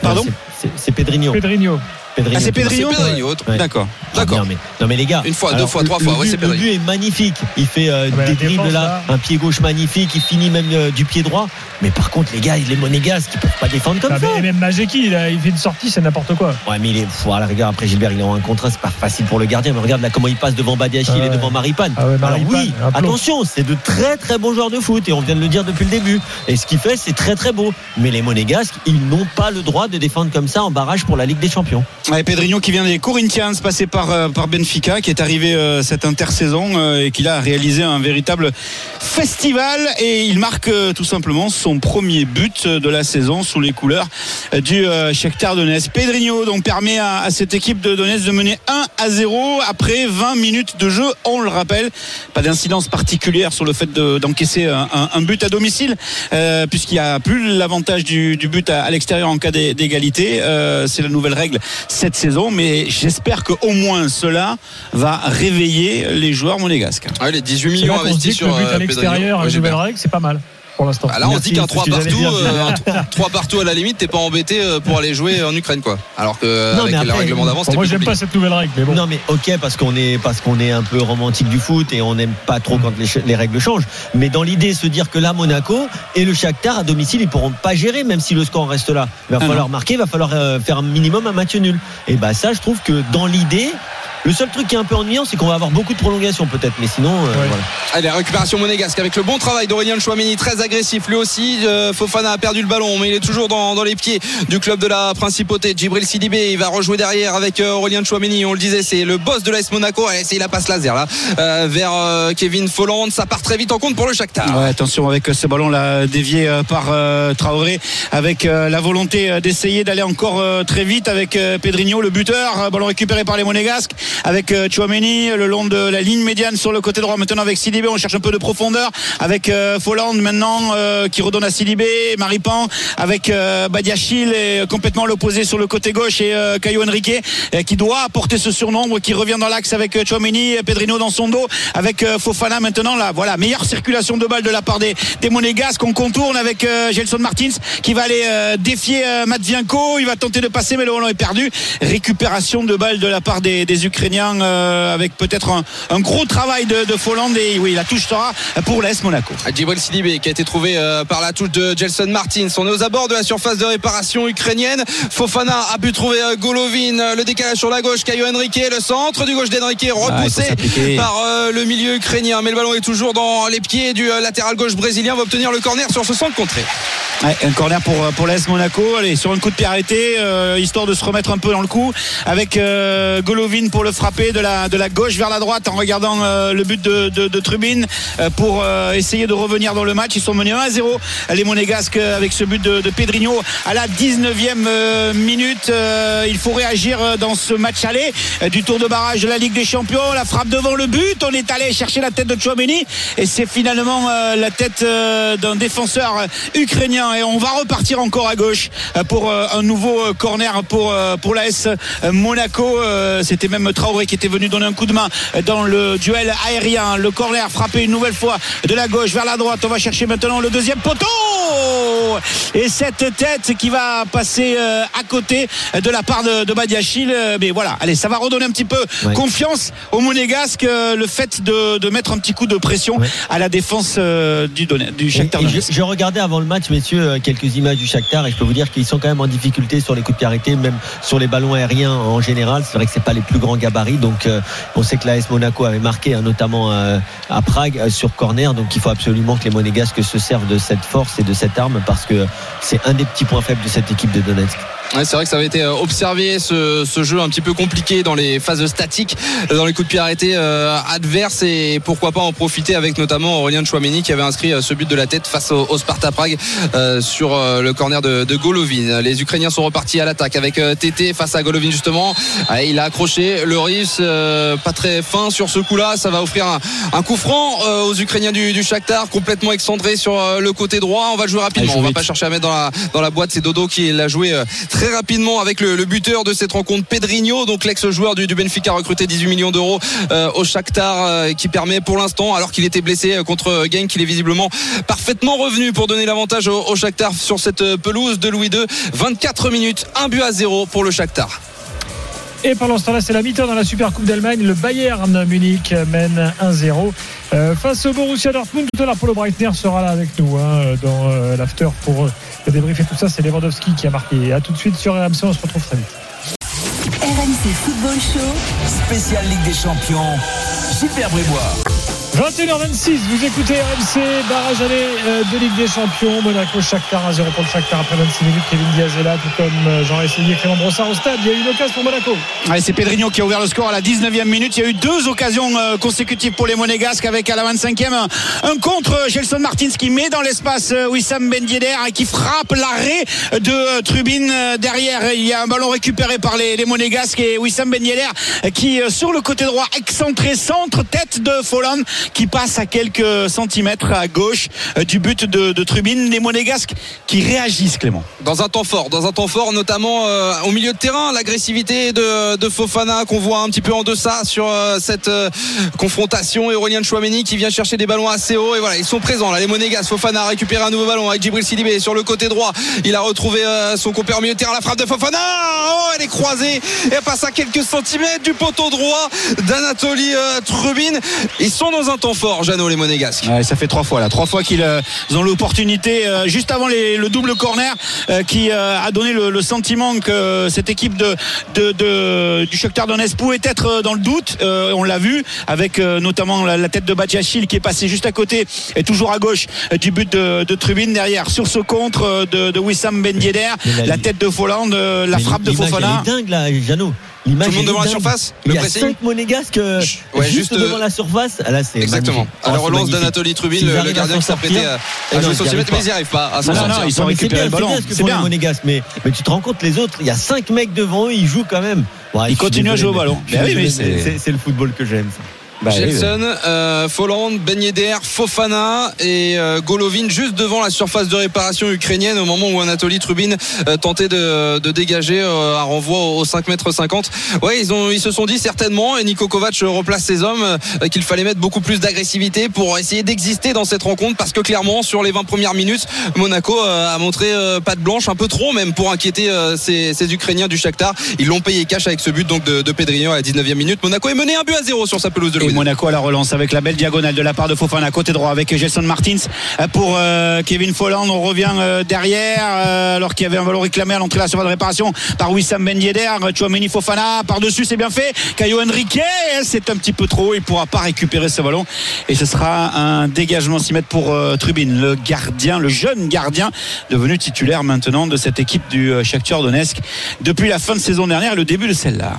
Pardon C'est- c'est- C'est Pedrinho. Pedrinho. Pedrinho. Ah, c'est Pedrinho C'est Pedrinho. Ouais. D'accord. D'accord. Non mais, non mais les gars. Une fois, deux fois, trois le- fois, le ouais, Le but est magnifique. Il fait euh, Ah, des dribbles défense, là, un pied gauche magnifique. Il finit même euh, du pied droit. Mais par contre, les gars, les monégasques, ils peuvent pas défendre comme Ah, ça. mais- Et même Majeki, il, a- il fait une sortie, c'est n'importe quoi. Ouais, mais il est. Pff, à la rigueur, après Gilbert, il est en un contre c'est pas facile pour le gardien. Mais regarde là comment il passe devant Badiachil Ah et ouais. devant Maripane. Ah ouais, Alors oui, attention, c'est de très très bons joueurs de foot et on vient de le dire depuis le début. Et ce qu'il fait, c'est très très beau. Mais les monégasques, ils n'ont pas le droit de défendre comme ça en barrage pour la Ligue des Champions. Ouais, Pedrinho qui vient des Corinthians, passé par, euh, par Benfica, qui est arrivé euh, cette intersaison euh, et qui là a réalisé un véritable festival et il marque tout simplement son premier but de la saison sous les couleurs du Shakhtar Donetsk. Pedrinho donc permet à, cette équipe de Donetsk de mener 1 à 0 après 20 minutes de jeu. On le rappelle, pas d'incidence particulière sur le fait de- d'encaisser un, but à domicile puisqu'il n'y a plus l'avantage du, but à, l'extérieur en cas d'é- d'égalité. C'est la nouvelle règle cette saison, mais j'espère qu'au moins cela va réveiller les joueurs monégasques. Ouais, les 18 C'est millions investis dit que sur le but euh, à Pedrinho. l'extérieur, Ouais, c'est pas mal pour l'instant. Ah, là, on Merci, dit qu'un c'est 3 ce que j'allais partout, dire. euh, un 3 partout à la limite, t'es pas embêté euh, pour aller jouer en Ukraine, quoi. Alors que Non, avec mais le règlement Bon, c'était moi, j'aime pas cette nouvelle règle, mais bon. Non mais ok parce qu'on est parce qu'on est un peu romantique du foot et on n'aime pas trop quand les, règles changent. Mais dans l'idée se dire que là Monaco et le Shakhtar à domicile ils pourront pas gérer même si le score reste là. Il va Ah falloir marquer, il va falloir euh, faire un minimum un match nul. Et bah ça je trouve que dans l'idée le seul truc qui est un peu ennuyant c'est qu'on va avoir beaucoup de prolongations peut-être mais sinon euh, Ouais. voilà. Allez, récupération monégasque avec le bon travail d'Aurélien Chouameni, très agressif lui aussi. Euh, Fofana a perdu le ballon, mais il est toujours dans, dans les pieds du club de la principauté. Djibril Sidibé, il va rejouer derrière avec euh, Aurélien Chouameni. On le disait, c'est le boss de l'AS Monaco. Allez, c'est la passe laser là euh, vers euh, Kevin Folland. Ça part très vite en compte pour le Shakhtar. Ouais, attention avec ce ballon là dévié euh, par euh, Traoré avec euh, la volonté euh, d'essayer d'aller encore euh, très vite avec euh, Pedrinho le buteur ballon récupéré par les monégasques avec euh, Chouameni le long de la ligne médiane sur le côté droit. Maintenant avec Sidibé on cherche un peu de profondeur. Avec euh, Folland maintenant euh, qui redonne à Sidibé Maripan avec euh, Badiachil et complètement l'opposé sur le côté gauche et euh, Caio Henrique euh, qui doit apporter ce surnombre qui revient dans l'axe avec euh, Chouameni Pedrino dans son dos avec euh, Fofana maintenant là. Voilà meilleure circulation de balle de la part des, des Monégasques. On contourne avec euh, Gelson Martins qui va aller euh, défier euh, Matvienko. Il va tenter de passer mais le ballon est perdu. Récupération de balle de la part des, des Ukrainiens euh, avec peut-être un, un gros travail de, de Folland et oui la touche sera pour l'AS Monaco Djibril Sidibé qui a été trouvé euh, par la touche de Gelson Martins. On est aux abords de la surface de réparation ukrainienne. Fofana a pu trouver euh, Golovin, euh, le décalage sur la gauche, Caio Henrique, le centre du gauche d'Henrique Ah, repoussé s'appliquer. par euh, le milieu ukrainien. Mais le ballon est toujours dans les pieds du latéral gauche brésilien. Va obtenir le corner sur ce centre contré. Ouais, un corner pour, pour l'AS Monaco. Allez, sur un coup de pied arrêté, euh, histoire de se remettre un peu dans le coup, avec Golovin pour le frapper de la, de la gauche vers la droite en regardant euh, le but de, Trubin euh, pour euh, essayer de revenir dans le match. Ils sont menés 1 à 0, les Monégasques, avec ce but de, de Pedrinho à la 19e euh, minute. Il faut réagir dans ce match aller du tour de barrage de la Ligue des Champions. La frappe devant le but. On est allé chercher la tête de Chouameni et c'est finalement la tête d'un défenseur ukrainien et on va repartir encore à gauche pour un nouveau corner pour pour l'AS Monaco c'était même Traoré qui était venu donner un coup de main dans le duel aérien le corner frappé une nouvelle fois de la gauche vers la droite on va chercher maintenant le deuxième poteau et cette tête qui va passer euh, à côté de la part de, de Badiachil Euh, mais voilà allez ça va redonner un petit peu Ouais. confiance aux Monégasques euh, le fait de, de mettre un petit coup de pression Ouais. à la défense du, du Shakhtar et je, regardais avant le match, messieurs, quelques images du Shakhtar et je peux vous dire qu'ils sont quand même en difficulté sur les coups de pied arrêtés, même sur les ballons aériens en général. C'est vrai que c'est pas les plus grands gabarits, donc euh, on sait que l'AS Monaco avait marqué, hein, notamment euh, à Prague euh, sur corner, donc il faut absolument que les Monégasques se servent de cette force et de cette arme parce que c'est un des petits points faibles de cette équipe de Donetsk. Ouais, c'est vrai que ça avait été euh, observé ce, ce jeu un petit peu compliqué dans les phases statiques, euh, dans les coups de pied arrêtés euh, adverses et pourquoi pas en profiter avec notamment Aurélien Chouameni qui avait inscrit euh, ce but de la tête face au, au Sparta Prague euh, sur le corner de, de Golovin. Les Ukrainiens sont repartis à l'attaque avec Tété face à Golovin justement. Ah, il a accroché le Rius euh, pas très fin sur ce coup-là. Ça va offrir un, un coup franc euh, aux Ukrainiens du, du Shakhtar complètement excentré sur le côté droit. On va le jouer rapidement. Allez, On va pas chercher à mettre dans la, dans la boîte. C'est Dodo qui l'a joué euh, très rapidement avec le, buteur de cette rencontre, Pedrinho, donc l'ex-joueur du, du Benfica recruté 18 millions d'euros euh, au Shakhtar, euh, qui permet pour l'instant, alors qu'il était blessé euh, contre Genk, qu'il est visiblement parfaitement revenu pour donner l'avantage au, au Shakhtar sur cette euh, pelouse de Louis II. 24 minutes, un but à zéro pour le Shakhtar. Et pendant ce temps-là, c'est la mi-temps dans la Super Coupe d'Allemagne. Le Bayern Munich mène 1-0 euh, face au Borussia Dortmund. Tout à l'heure, Paulo Breitner sera là avec nous hein, dans euh, l'after pour euh, le débrief et tout ça. C'est Lewandowski qui a marqué. À tout de suite sur RMC. On se retrouve très vite. RMC Football Show. Spécial Ligue des Champions. Gilbert Bribois. 21h26, vous écoutez RMC, barrage aller euh, de Ligue des Champions, Monaco, Shakhtar 1-0 pour le Shakhtar après 26 minutes, Kevin Diaz tout comme euh, Jean essayé Clément Brossard au stade, il y a eu une occasion pour Monaco. C'est Pedrinho qui a ouvert le score à la 19e minute. Il y a eu deux occasions euh, consécutives pour les Monégasques avec à la 25e un, contre Gelson Martins qui met dans l'espace Wissam Ben Yedder et qui frappe l'arrêt de Trubin derrière. Il y a un ballon récupéré par les, Monégasques et Wissam Ben Yedder qui sur le côté droit excentré centre tête de Folland qui passe à quelques centimètres à gauche euh, du but de, Trubin. Les Monégasques qui réagissent Clément. dans un temps fort, dans un temps fort, notamment euh, au milieu de terrain, l'agressivité de, Fofana qu'on voit un petit peu en deçà sur euh, cette confrontation. Et Aurélien Chouameni qui vient chercher des ballons assez hauts. Et voilà, ils sont présents là, les Monégas. Fofana a récupéré un nouveau ballon avec Djibril Sidibé sur le côté droit. Il a retrouvé son compère au milieu de terrain. La frappe de Fofana, oh, elle est croisée et elle passe à quelques centimètres du poteau droit d'Anatoly Trubin. Ils sont dans un temps fort, Jeannot, les Monégasques. Ouais, ça fait trois fois là, trois fois qu'ils euh, ont l'opportunité euh, juste avant les- le double corner euh, qui euh, a donné le, le sentiment que euh, cette équipe de, de, de- du Shakhtar Donetsk pouvait être dans le doute. Euh, on l'a vu avec euh, notamment la, la tête de Badiachil qui est passée juste à côté et toujours à gauche euh, du but de, de Trubin derrière sur ce contre euh, de, de Wissam Ben Yedder, la- la tête de Folland, euh, la frappe de Fofana. Dingue là, Jeannot. L'image, Tout le monde devant la surface, Il y a pressing? 5 monégasques euh, Ouais, juste, juste, euh, devant la surface. Ah, là, c'est Exactement. À la Oh, relance d'Anatoly Trubin, S'ils le, gardien qui s'apprêtait sortir, à, à non, jouer ils son centimètre, mais ils n'y arrivent pas à s'en Non, non, sortir. non, ils sont récupérés bien, le ballon. c'est bien monégasques. Mais, mais tu te rends compte, les autres, il y a 5 mecs devant eux, ils jouent quand même. Suis continuent à jouer au ballon. c'est le football que j'aime. Bah, oui, Gelson, euh, Folland, Ben Yedder, Fofana et euh, Golovin juste devant la surface de réparation ukrainienne au moment où Anatoly Trubin euh, tentait de, de dégager euh, un renvoi aux 5 mètres 50. Ouais, ils ont ils se sont dit certainement et Niko Kovac replace ses hommes euh, qu'il fallait mettre beaucoup plus d'agressivité pour essayer d'exister dans cette rencontre parce que clairement sur les 20 premières minutes, Monaco euh, a montré euh, patte blanche un peu trop même pour inquiéter euh, ces, ces Ukrainiens du Shakhtar. Ils l'ont payé cash avec ce but donc de, de Pedrinho à la 19e minute. Monaco est mené un but à zéro sur sa pelouse de Et Monaco à la relance avec la belle diagonale de la part de Fofana côté droit avec Gelson Martins euh, pour euh, Kevin Folland. On revient euh, derrière alors qu'il y avait un ballon réclamé à l'entrée de la surface de réparation par Wissam Ben Yedder. Chouameni Fofana par-dessus, c'est bien fait. Caio Henrique, c'est un petit peu trop. Il pourra pas récupérer ce ballon. Et ce sera un dégagement 6 mètres pour Trubin, le gardien, le jeune gardien devenu titulaire maintenant de cette équipe du Shakhtar depuis la fin de saison dernière et le début de celle-là.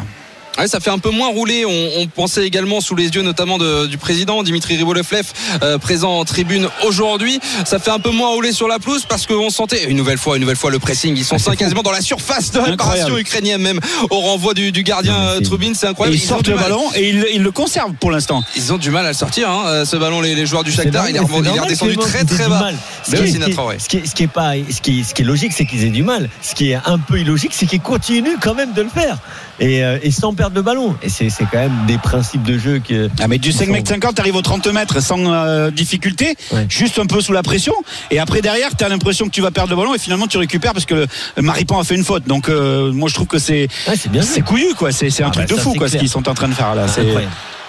Ouais, ça fait un peu moins rouler. On, on pensait également sous les yeux notamment de- du président Dimitri Ribolovlev euh, présent en tribune aujourd'hui. Ça fait un peu moins rouler sur la pelouse parce qu'on sentait une nouvelle fois, une nouvelle fois le pressing. Ils sont cinq quasiment dans la surface de réparation Incroyable. ukrainienne même au renvoi du, du gardien euh, c'est- Trubin. C'est Et incroyable. ils sortent le mal. ballon et ils, ils le conservent pour l'instant. Ils ont du mal à le sortir, hein, euh, ce ballon, les, les joueurs du Shakhtar. Il est, normal, remonté- il est normal redescendu très très bas. qui est- pas, ce qui est, ce qui est logique, c'est qu'ils aient du mal. Ce qui est un peu illogique, c'est qu'ils continuent quand même de le faire et, euh, et sans perdre le ballon. Et c'est, c'est quand même des principes de jeu que. Ah mais du Ils 5 sont- mètres 50 t'arrives aux 30 mètres sans euh, difficulté Ouais. juste un peu sous la pression et après derrière t'as l'impression que tu vas perdre le ballon et finalement tu récupères parce que le, Maripan a fait une faute donc euh, moi je trouve que c'est Ouais, c'est bien. c'est couillu quoi c'est c'est un Ah truc bah, de fou quoi ce qu'ils sont en train de faire là c'est.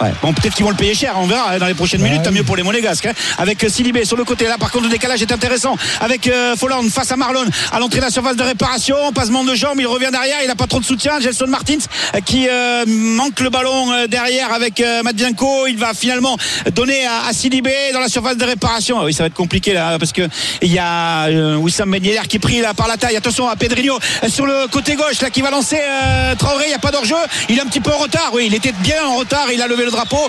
Ouais. Bon, peut-être qu'ils vont le payer cher, on verra hein, dans les prochaines minutes. Tant oui. mieux pour les Monégasques. hein. Avec euh, Silibé sur le côté. Là, par contre, le décalage est intéressant. Avec euh, Folland face à Marlon à l'entrée de la surface de réparation. Passement de jambes, il revient derrière. Il n'a pas trop de soutien. Gelson Martins euh, qui euh, manque le ballon derrière avec Matvienko. Il va finalement donner à, à Silibé dans la surface de réparation. Ah oui, ça va être compliqué là parce que il y a euh, Wissam Ben Yedder qui est pris là par la taille. Attention à Pedrinho sur le côté gauche là qui va lancer Traoré. Il n'y a pas d'enjeu. Il est un petit peu en retard. Oui, il était bien en retard. Il a levé le drapeau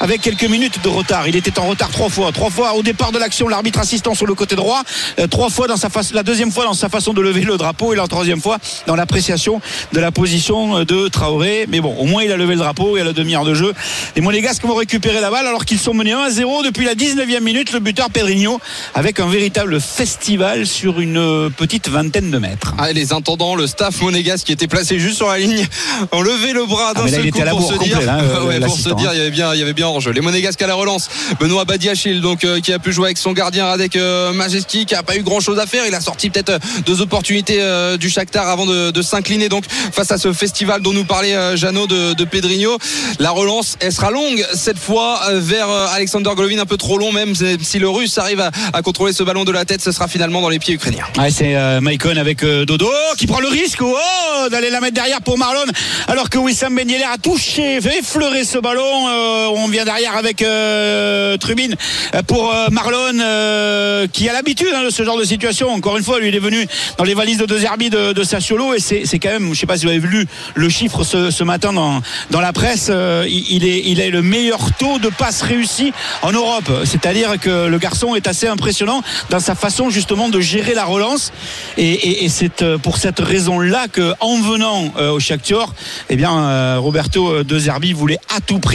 avec quelques minutes de retard. Il était en retard trois fois. Trois fois au départ de l'action, l'arbitre assistant sur le côté droit. Euh, trois fois dans sa face, la deuxième fois dans sa façon de lever le drapeau et la troisième fois dans l'appréciation de la position de Traoré. Mais bon, au moins il a levé le drapeau et à la demi-heure de jeu. Les Monégasques vont récupérer la balle alors qu'ils sont menés 1-0 depuis la 19e minute. Le buteur Pedrinho avec un véritable festival sur une petite vingtaine de mètres. Ah, les intendants, le staff monégasque qui était placé juste sur la ligne, ont levé le bras d'un Ah, seul coup pour se dire, complet, là, euh, Ouais, pour se dire, il y avait bien, il y avait bien en jeu. Les Monégasques à la relance. Benoît Badiachil, donc euh, qui a pu jouer avec son gardien Radek euh, Majeski, qui a pas eu grand chose à faire. Il a sorti peut-être euh, deux opportunités euh, du Shakhtar avant de, s'incliner donc face à ce festival dont nous parlait Jeannot de, de Pedrinho. La relance, elle sera longue cette fois vers Alexander Golovin, un peu trop long même si le Russe arrive à, contrôler ce ballon de la tête, ce sera finalement dans les pieds ukrainiens. Ouais, c'est Maicon avec Dodo qui prend le risque oh, d'aller la mettre derrière pour Marlon alors que Wissam Ben a touché, fait effleurer ce ballon. Euh, on vient derrière avec euh, Trubin pour euh, Marlon euh, qui a l'habitude hein, de ce genre de situation. Encore une fois, lui il est venu dans les valises de deux Zerbi de, de et c'est quand même, je sais pas si vous avez lu le chiffre ce, matin dans, dans la presse, il, est il a le meilleur taux de passes réussies en Europe. C'est-à-dire que le garçon est assez impressionnant dans sa façon justement de gérer la relance et, et, c'est pour cette raison-là que en venant au Shakhtar, eh bien Roberto De Zerbi voulait à tout prix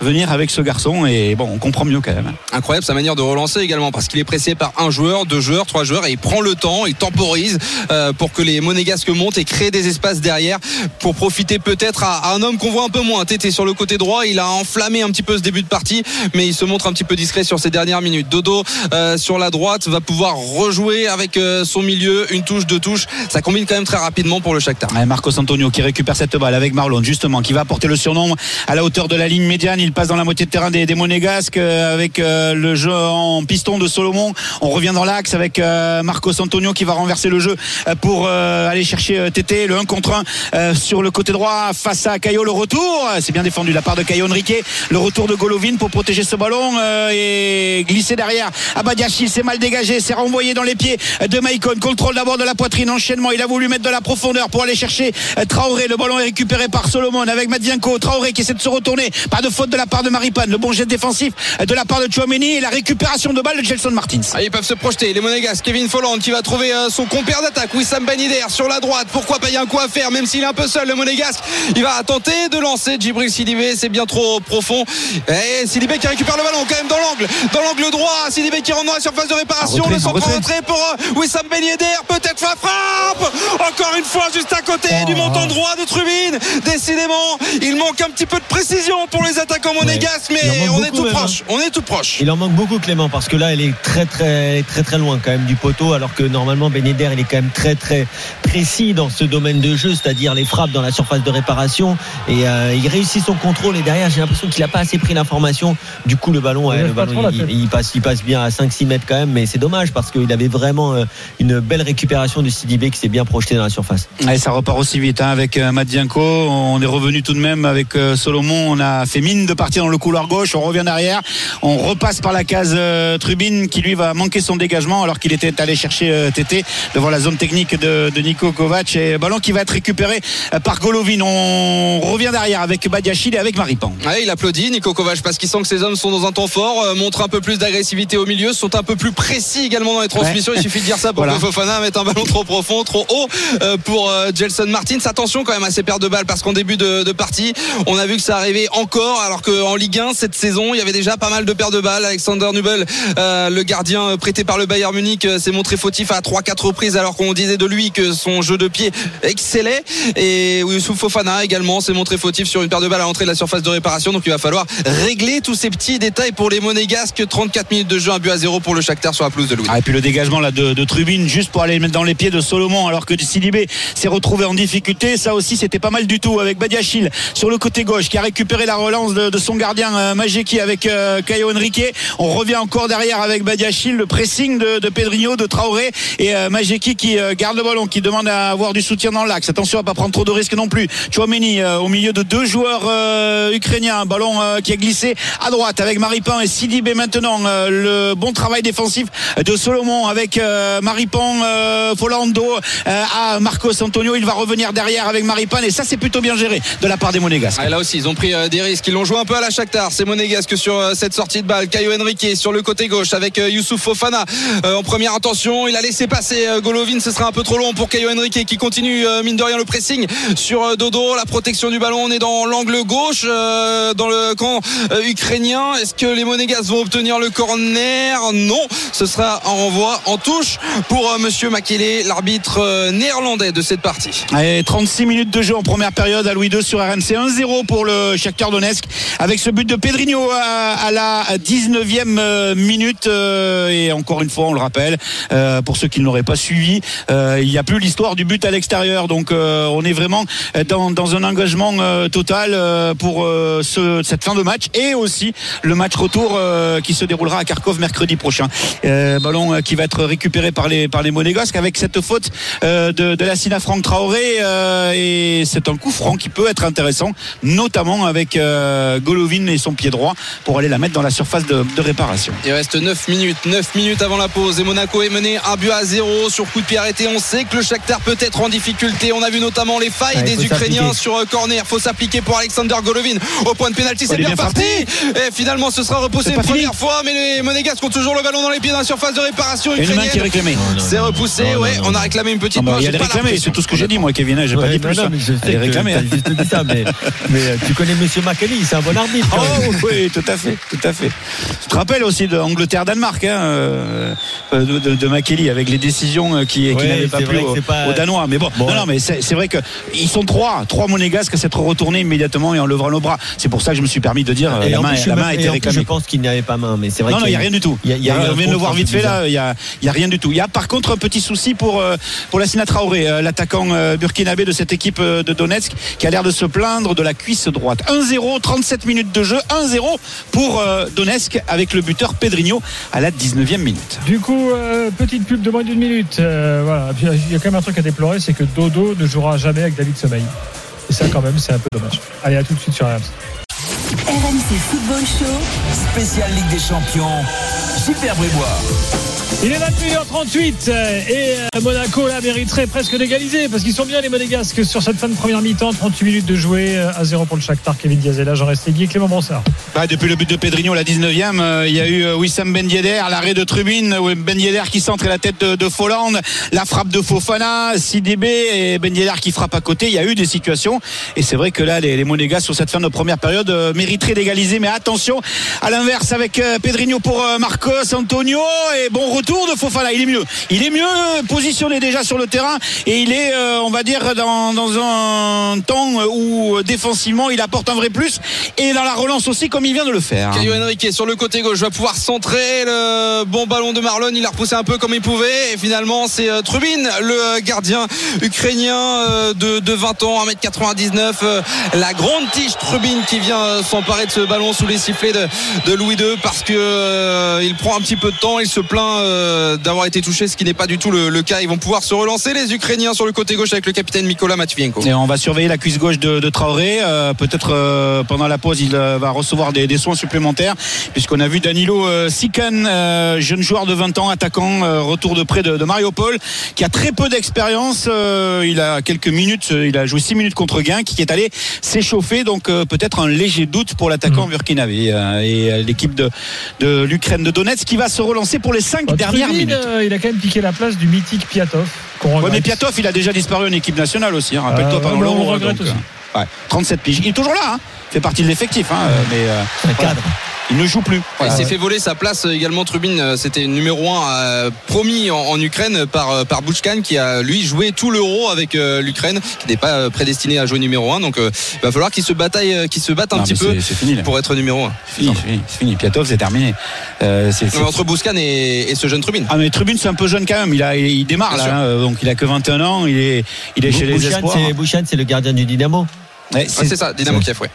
venir avec ce garçon et bon, on comprend mieux quand même. Incroyable sa manière de relancer également parce qu'il est pressé par un joueur, deux joueurs, trois joueurs et il prend le temps, il temporise euh, pour que les monégasques montent et créent des espaces derrière pour profiter peut-être à, à un homme qu'on voit un peu moins. Tété sur le côté droit, il a enflammé un petit peu ce début de partie, mais il se montre un petit peu discret sur ces dernières minutes. Dodo euh, sur la droite va pouvoir rejouer avec euh, son milieu, une touche, deux touches. Ça combine quand même très rapidement pour le Shakhtar. Ouais, Marcos Antonio qui récupère cette balle avec Marlon justement qui va apporter le surnom à la hauteur de la ligne médiane il passe dans la moitié de terrain des, des monégasques euh, avec euh, le jeu en piston de Solomon. On revient dans l'axe avec euh, Marcos Antonio qui va renverser le jeu pour aller chercher Tété le 1 contre 1 euh, sur le côté droit face à Caio le retour. C'est bien défendu de la part de Caio Henrique. Le retour de Golovin pour protéger ce ballon et glisser derrière Abadiachil c'est mal dégagé c'est renvoyé dans les pieds de Maicon. Contrôle d'abord de la poitrine enchaînement. Il a voulu mettre de la profondeur pour aller chercher Traoré. Le ballon est récupéré par Solomon avec Madienko. Traoré qui essaie de se retourner pas de faute de la part de Maripan le bon jet défensif de la part de Chouameni et la récupération de balle de Gelson Martins Ah, ils peuvent se projeter. Les Monégasques, Kevin Folland qui va trouver euh, son compère d'attaque, Wissam Ben Yedder sur la droite. Pourquoi pas y a un coup à faire, même s'il est un peu seul, le Monégasque. Il va tenter de lancer Djibril Sidibé. C'est bien trop profond. Et Sidibé qui récupère le ballon quand même dans l'angle. Dans l'angle droit. Sidibé qui rentre dans la surface de réparation. Retrait, le centre en entrée pour euh, Wissam Ben Yedder. Peut-être la frappe. Encore une fois, juste à côté du montant droit de Trubin. Décidément, il manque un petit peu de précision pour les attaquants monégasques, mais en manque on est tout même, proche. On est tout proche. Il en manque beaucoup Clément parce que là elle est très très très très loin quand même du poteau alors que normalement Ben Yedder il est quand même très très précis dans ce domaine de jeu c'est-à-dire les frappes dans la surface de réparation et euh, il réussit son contrôle et derrière j'ai l'impression qu'il n'a pas assez pris l'information du coup le ballon, ouais, le il, passe il passe bien à 5-6 mètres quand même mais c'est dommage parce qu'il avait vraiment euh, une belle récupération de Sidibé qui s'est bien projeté dans la surface Et ça repart aussi vite hein, avec euh, Madienko. On est revenu tout de même avec Solomon. On a fait mine de partir dans le couloir gauche. On revient derrière. On repasse par la case euh, Trubin qui lui va manquer son dégagement alors qu'il était allé chercher euh, Tété devant la zone technique de, de Nico Kovac. Et ballon qui va être récupéré euh, par Golovin. On revient derrière avec Badiachil et avec Maripan. Ouais, il applaudit Nico Kovac parce qu'il sent que ces hommes sont dans un temps fort, euh, montrent un peu plus d'agressivité au milieu, sont un peu plus précis également dans les transmissions. Il suffit de dire ça pour Voilà. que Fofana mette un ballon trop profond, trop haut pour Gelson Martins. Attention quand même à ces pertes de balles parce qu'en début de, de partie, on a vu que ça arrivait encore alors qu'en Ligue 1 cette saison, il y avait déjà pas mal de pertes de balles. Alexander Nubel, euh, le gardien euh, prêté par le Bayern Munich, euh, s'est montré fautif à 3-4 reprises alors qu'on disait de lui que son jeu de pied excellait. Et Youssouf Fofana également s'est montré fautif sur une paire de balles à l'entrée de la surface de réparation. Donc il va falloir régler tous ces petits détails pour les Monégasques. 34 minutes de jeu, un but à zéro pour le Shakhtar sur la pelouse de Louis. Ah, et puis le dégagement là de, de Trubin juste pour aller mettre dans les pieds de Solomon alors que Sidibé s'est retrouvé en difficulté ça aussi c'était pas mal du tout avec Badiachil sur le côté gauche qui a récupéré la relance de, son gardien euh, Majeki avec euh, Caio Henrique on revient encore derrière avec Badiachil le pressing de, de Pedrinho de Traoré et euh, Majeki qui garde le ballon qui demande à avoir du soutien dans l'axe. Attention à pas prendre trop de risques non plus. Chouameni au milieu de deux joueurs ukrainiens. Ballon qui a glissé à droite avec Maripan et Sidibé maintenant le bon travail défensif de Solomon avec Maripan Folando à Marcos Antonio. Il va revenir derrière avec Maripan et ça c'est plutôt bien géré de la part des Monégasques. Ah, là aussi, ils ont pris des risques. Ils l'ont joué un peu à la Shakhtar. C'est monégasque sur euh, cette sortie de balle. Caio Henrique sur le côté gauche avec euh, Youssouf Fofana euh, en première intention. Il a laissé passer Golovin. Ce sera un peu trop long pour Caio Henrique qui continue, mine de rien, le pressing sur Dodo. La protection du ballon. On est dans l'angle gauche, dans le camp ukrainien. Est-ce que les Monégasques vont obtenir le corner? Non. Ce sera un renvoi en touche pour Monsieur Makele, l'arbitre néerlandais. de cette partie. Allez, 36 minutes de jeu en première période à Louis II sur RMC 1-0 pour le Shakhtar Avec ce but de Pedrinho à, la 19e euh, minute euh, et encore une fois on le rappelle euh, pour ceux qui ne l'auraient pas suivi il n'y a plus l'histoire du but à l'extérieur. Donc on est vraiment dans, un engagement total pour ce, cette fin de match et aussi le match retour qui se déroulera à Kharkov mercredi prochain. Ballon qui va être récupéré par les, par les Monégasques avec cette faute de, de la Sina Franck Traoré et c'est un coup franc qui peut être intéressant notamment avec euh, Golovin et son pied droit pour aller la mettre dans la surface de, de réparation Il reste 9 minutes, 9 minutes avant la pause et Monaco est mené un but à 0 sur coup de pied arrêté. On sait que le Shakhtar peut être en difficulté. On a vu notamment les failles Ouais, il des Ukrainiens sur euh, corner. Faut s'appliquer pour Alexander Golovin au point de pénalty. C'est il est bien bien parti. Et finalement, ce sera repoussé une première fois, mais les Monégasques ont toujours le ballon dans les pieds dans la surface de réparation et une main qui est ukrainienne. réclamée C'est repoussé, Non, non, ouais. non, on a réclamé une petite Ah il y a l'impression. c'est tout ce que j'ai dit moi Kevin hein, j'ai pas dit non, plus non, hein. mais t'as hein. juste dit ça, mais, mais, euh, tu connais Monsieur C'est un bon arbitre. quand Oh même. oui, tout à fait, tout à fait. Tu te rappelles aussi d'Angleterre-Danemark, hein, euh, de, de, de avec les décisions euh, qui, n'avaient pas plu aux, pas- aux Danois. Mais bon, Bon, non, ouais. non, mais c'est vrai que ils sont trois, trois monégasques à s'être retournés immédiatement et en levant le bras. C'est pour ça que je me suis permis de dire euh, Et la en main, plus, la main plus, je réclamée. pense qu'il n'y avait pas main, mais c'est vrai Non, non, il n'y a rien du tout. Il y a, on vient de le voir vite fait bizarre. là, il a, y a rien du tout. Il y a par contre un petit souci pour, euh, pour la Traoré, euh, l'attaquant euh, burkinabé de cette équipe euh, de Donetsk, qui a l'air de se plaindre de la cuisse droite. 1-0, 37 minutes de jeu, 1-0 pour euh, Donetsk avec le buteur Pedrinho à la 19e minute. Du coup, euh, petite pub de moins d'une minute. Euh, voilà. Il y a quand même un truc à déplorer, c'est que Dodo ne jouera jamais avec David Semaï. Et ça, quand même, c'est un peu dommage. Allez, à tout de suite sur RMC. RMC Football Show. Spécial Ligue des Champions. Gilbert Bribois. Il est 21h38 euh, et euh, Monaco là mériterait presque d'égaliser parce qu'ils sont bien les Monégasques sur cette fin de première mi-temps. 38 minutes de jouer euh, à 0 pour le Shakhtar. Kevin Diazela, Jean Restegui Clément Brossard. Bah, depuis le but de Pedrinho, la 19e, euh, il y a eu Wissam Ben Yedder, l'arrêt de Trubin, Ben Yedder qui centre et la tête de, Folland, la frappe de Fofana, Sidibé et Ben Yedder qui frappe à côté. Il y a eu des situations et c'est vrai que là, les, les Monégas sur cette fin de première période mériteraient d'égaliser. Mais attention, à l'inverse avec euh, Pedrinho pour Marcos, Antonio et bon retour de Fofana. Il est mieux, il est mieux euh, positionné déjà sur le terrain et il est, euh, on va dire, dans, dans un temps où euh, défensivement il apporte un vrai plus et dans la relance aussi comme il vient de le faire. Caio Henrique sur le côté gauche va pouvoir centrer le bon ballon de Marlon. Il a repoussé un peu comme il pouvait. Et finalement, c'est euh, Trubin, le gardien ukrainien de, de 20 ans, 1m99. euh, La grande tige Trubin qui vient s'emparer de ce ballon sous les sifflets de, de Louis II parce que euh, il prend un petit peu de temps. Il se plaint euh, d'avoir été touché, ce qui n'est pas du tout le, le cas. Ils vont pouvoir se relancer les Ukrainiens sur le côté gauche avec le capitaine Mikola Matvienko. Et on va surveiller la cuisse gauche de, de Traoré. Euh, Peut-être euh, pendant la pause, il va recevoir des, des soins supplémentaires, puisqu'on a vu Danilo Sikan, jeune joueur de 20 ans, attaquant, retour de près de, de Mariupol, qui a très peu d'expérience. Il a quelques minutes, il a joué 6 minutes contre Gain, qui est allé s'échauffer. Donc peut-être un léger doute pour l'attaquant burkinabé euh, et l'équipe de, de l'Ukraine de Donetsk qui va se relancer pour les 5 Bah, dernières Trubin, minutes. euh, il a quand même piqué la place du mythique Piatov. qu'on Ouais, regrette. mais Piatov, il a déjà disparu en équipe nationale aussi. hein. Rappelle-toi Euh, pendant on l'Euro. le regrette donc, aussi. euh, ouais, 37 piges. Il est toujours là. Hein. Il fait partie de l'effectif, hein, mais euh, voilà. Il ne joue plus. Il s'est fait voler sa place euh, également Trubin. euh, C'était numéro 1 promis en, en Ukraine par, euh, par Bouchkan qui a lui joué tout l'euro avec euh, l'Ukraine, qui n'est pas euh, prédestiné à jouer numéro 1. Donc euh, il va falloir qu'il se bataille, euh, qu'il se batte un Non, petit peu fini. pour être numéro 1. C'est fini. Piatov, c'est terminé. Euh, c'est- Entre Bouchkan et, et ce jeune Trubin. Ah mais Trubin c'est un peu jeune quand même. Il a, il, il démarre Bien là, hein, euh, donc il a que 21 ans. Il est, il est chez les espoirs. Bouchan, c'est le gardien du Dynamo. Ouais, Ah, c'est ça, Dynamo Kiev, ouais.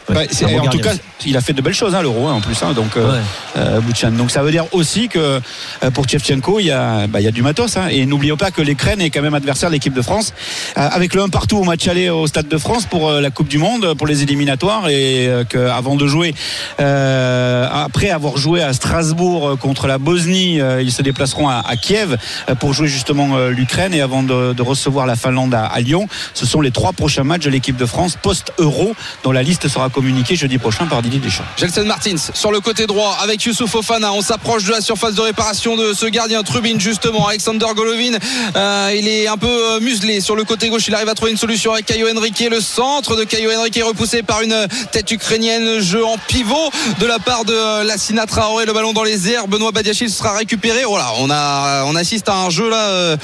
En tout cas, il a fait de belles choses, hein, l'Euro, hein, en plus. hein, donc, euh, Ouais. euh. Donc, ça veut dire aussi que euh, pour Tchevchenko, il y a, bah, il y a du matos. hein. et n'oublions pas que l'Ukraine est quand même adversaire de l'équipe de France, euh, avec le 1 partout au match aller au Stade de France pour euh, la Coupe du Monde, pour les éliminatoires, et euh, qu'avant de jouer, euh, après avoir joué à Strasbourg contre la Bosnie, euh, ils se déplaceront à, à Kiev pour jouer justement euh, l'Ukraine, et avant de, de recevoir la Finlande à, à Lyon, ce sont les trois prochains matchs de l'équipe de France dont la liste sera communiquée jeudi prochain par Didier Deschamps. Gelson Martins sur le côté droit avec Youssouf Fofana. On s'approche de la surface de réparation de ce gardien Trubin justement. Alexander Golovin, euh, il est un peu euh, muselé sur le côté gauche. Il arrive à trouver une solution avec Caio Henrique. Le centre de Caio Henrique est repoussé par une tête ukrainienne. Jeu en pivot de la part de euh, la Sinatra Le ballon dans les airs. Benoît Badiachil sera récupéré. Voilà, on a on assiste à un jeu là.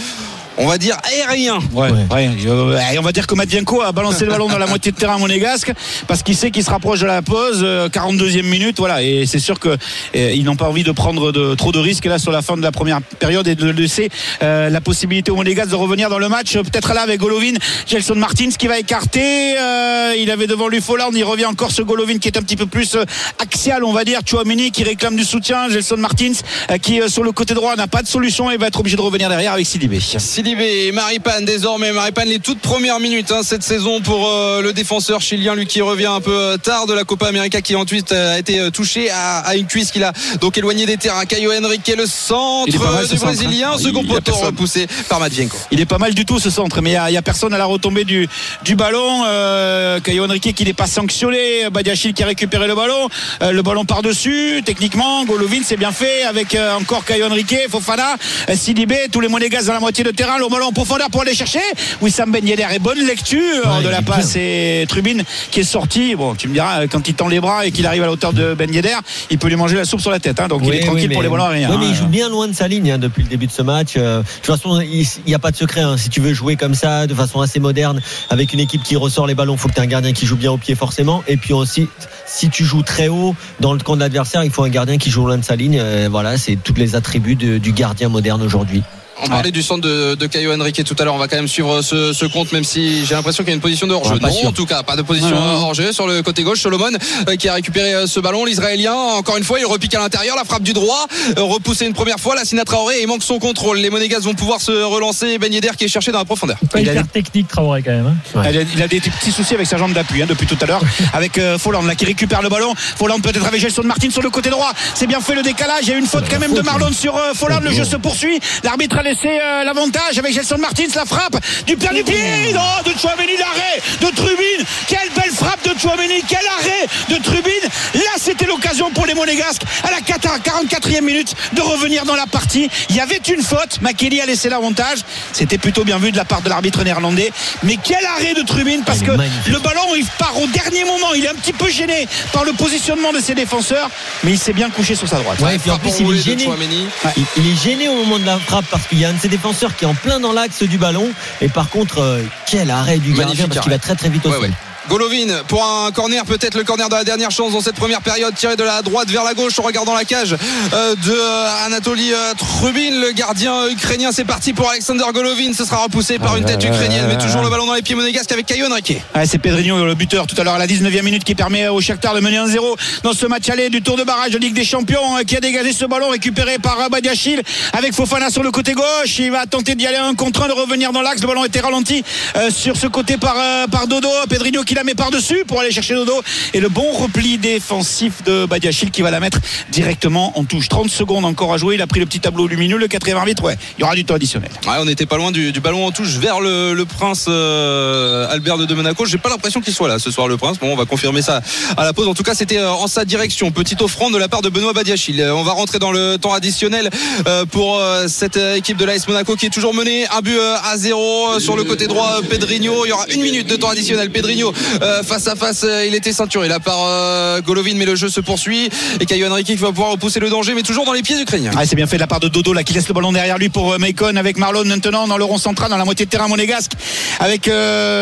On va dire aérien. Ouais, ouais. Euh, et on va dire que Matvienko a balancé le ballon dans la moitié de terrain monégasque parce qu'il sait qu'il se rapproche de la pause, euh, 42e minute, voilà. Et c'est sûr que euh, ils n'ont pas envie de prendre de, trop de risques là sur la fin de la première période et de laisser euh, la possibilité aux monégasques de revenir dans le match. Peut-être là avec Golovin, Gelson Martins qui va écarter. euh, il avait devant lui Folland, il revient encore ce Golovin qui est un petit peu plus euh, axial, on va dire. Chouameni qui réclame du soutien, Gelson Martins euh, qui euh, sur le côté droit n'a pas de solution et va être obligé de revenir derrière avec Sidibé. Sidibé et Maripane désormais. Maripane les toutes premières minutes hein, cette saison pour euh, le défenseur chilien, lui qui revient un peu euh, tard de la Copa América qui ensuite euh, a été touché à, à une cuisse qu'il a donc éloigné des terrains. Caio Henrique le centre ce du centre, Brésilien, hein. second poteau repoussé par Matvienko. Il est pas mal du tout ce centre, mais il n'y a, personne à la retombée du, du ballon. Euh, Caio Henrique qui n'est pas sanctionné, Badiachil qui a récupéré le ballon, Euh, le ballon par-dessus, techniquement, Golovin c'est bien fait avec encore Caio Henrique, Fofana, Sidibé, tous les monégas dans la moitié de terrain, le ballon en profondeur pour aller chercher. Wissam Ben Yedder et bonne lecture Ouais, de la est passe et Trubin qui est sorti. Bon, tu me diras, quand il tend les bras et qu'il arrive à la hauteur de Ben Yedder, il peut lui manger la soupe sur la tête. hein. donc il est tranquille oui, pour les ballons oui, mais il hein. joue bien loin de sa ligne hein, depuis le début de ce match. Euh, de toute façon, il n'y a pas de secret. hein. Si tu veux jouer comme ça, de façon assez moderne, avec une équipe qui ressort les ballons, il faut que tu aies un gardien qui joue bien au pied forcément. Et puis aussi, si tu joues très haut dans le camp de l'adversaire, il faut un gardien qui joue loin de sa ligne. Euh, voilà, c'est tous les attributs de- du gardien moderne aujourd'hui. On parlait du centre de, de Caio Henrique tout à l'heure. On va quand même suivre ce, ce compte, même si j'ai l'impression qu'il y a une position de hors-jeu. Ouais, non, sûr. en tout cas, pas de position Ouais, ouais. hors-jeu sur le côté gauche. Solomon euh, qui a récupéré euh, ce ballon. L'Israélien, encore une fois, il repique à l'intérieur. La frappe du droit, euh, repoussé une première fois. La Sinatra Traoré, il manque son contrôle. Les Monégas vont pouvoir se relancer. Ben Yedder qui est cherché dans la profondeur. Pas Il a hyper technique, Traoré, quand même. hein. Ouais. Il a, il a des petits soucis avec sa jambe d'appui hein, depuis tout à l'heure avec euh, Folland là qui récupère le ballon Folland peut-être avec Gelson Martin sur le côté droit c'est bien fait le décalage il y a eu une faute quand même de Marlon sur euh, Folland le jeu se poursuit l'arbitre a laissé euh, l'avantage avec Gelson Martins la frappe du père du pied. Non de Chouameni l'arrêt de Trubin. Quelle belle frappe de Chouameni quel arrêt de Trubin. Là c'était l'occasion pour les Monégasques à la 44e minute de revenir dans la partie. Il y avait une faute. Makeli a laissé l'avantage. C'était plutôt bien vu de la part de l'arbitre néerlandais. Mais quel arrêt de Trubin parce que magnifique. le ballon il part au dernier moment. Il est un petit peu gêné par le positionnement de ses défenseurs mais il s'est bien couché sur sa droite. Ouais, et puis en Frappe plus, il est gêné. Chouameni. Il, il est gêné au moment de la frappe parce qu'il y a un de ses défenseurs qui est en plein dans l'axe du ballon. Et par contre, euh, quel arrêt du Magnifique gardien parce qu'il va très très vite au sol. ouais. Golovin pour un corner, peut-être le corner de la dernière chance dans cette première période, tiré de la droite vers la gauche en regardant la cage euh, de euh, Anatoly euh, Trubin, le gardien ukrainien. C'est parti pour Alexander Golovin. Ce sera repoussé par une tête ukrainienne, mais toujours le ballon dans les pieds monégasques avec Caio Henrique. Ouais, c'est Pedrinho le buteur tout à l'heure à la 19e minute qui permet au Shakhtar de mener 1-0 dans ce match aller du tour de barrage de Ligue des Champions qui a dégagé ce ballon récupéré par Badiachil avec Fofana sur le côté gauche il va tenter d'y aller un contre un de revenir dans l'axe le ballon était ralenti sur ce côté par, par Dodo Pedrinho qui la met par dessus pour aller chercher Dodo et le bon repli défensif de Badiachil qui va la mettre directement en touche 30 secondes encore à jouer il a pris le petit tableau lumineux le quatrième arbitre ouais il y aura du temps additionnel on n'était pas loin du, ballon en touche vers le, prince euh, Albert de, Monaco. J'ai pas l'impression qu'il soit là ce soir, le prince. Bon, on va confirmer ça à la pause. En tout cas, c'était euh, en sa direction. Petite offrande de la part de Benoît Badiachil. Euh, On va rentrer dans le temps additionnel euh, pour cette équipe de l'AS Monaco qui est toujours menée. Un but à zéro sur le côté droit. Pedrinho. Il y aura une minute de temps additionnel. Pedrinho euh, face à face. euh, Il était ceinturé là par euh, Golovin, mais le jeu se poursuit. Et Caio Henrique qui va pouvoir repousser le danger, mais toujours dans les pieds ukrainiens. Ah, c'est bien fait de la part de Dodo là qui laisse le ballon derrière lui pour Macon avec Marlon maintenant dans le rond central dans la moitié de terrain monégasque avec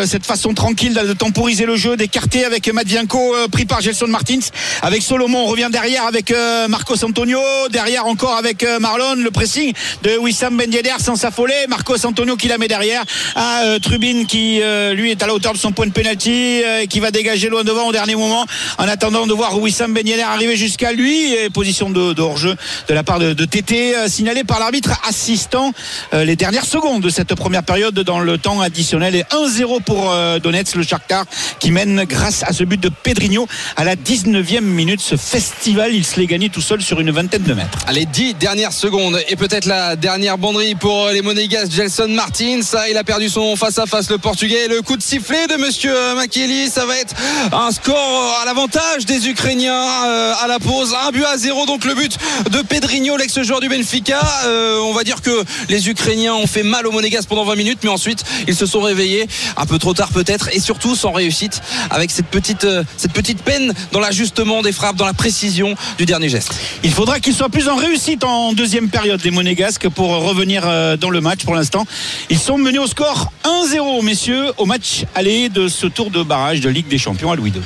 cette façon tranquille de temporiser le jeu d'écarter avec Matvienko pris par Gelson Martins avec Solomon on revient derrière avec Marcos Antonio derrière encore avec Marlon le pressing de Wissam Ben sans s'affoler Marcos Antonio qui la met derrière à Trubin qui lui est à la hauteur de son point de pénalty euh, qui va dégager loin devant au dernier moment en attendant de voir Wissam Ben arriver jusqu'à lui et position de, de hors-jeu de la part de, de Tété euh, signalé par l'arbitre assistant euh, les dernières secondes de cette première période dans le temps additionnel et 1-0 pour Donetsk le Shakhtar qui mène grâce à ce but de Pedrinho à la 19e minute ce festival il se l'est gagné tout seul sur une vingtaine de mètres Allez, 10 dernières secondes et peut-être la dernière banderie pour les Monégas. Gelson Martins, ça, il a perdu son face-à-face le Portugais. Le coup de sifflet de Monsieur Ça va être un score à l'avantage des Ukrainiens euh, à la pause. Un but à zéro, donc le but de Pedrinho, l'ex-joueur du Benfica. Euh, on va dire que les Ukrainiens ont fait mal aux Monégas pendant 20 minutes, mais ensuite ils se sont réveillés. un peu trop tard peut-être et surtout sans réussite avec cette petite euh, cette petite peine dans l'ajustement des frappes, dans la précision du dernier geste. Il faudra qu'ils soient plus en réussite en deuxième période, les Monégasques, pour revenir euh, dans le match. Pour l'instant, ils sont menés au score 1-0, messieurs, au match aller de ce tour de barrage de Ligue des Champions à Louis II.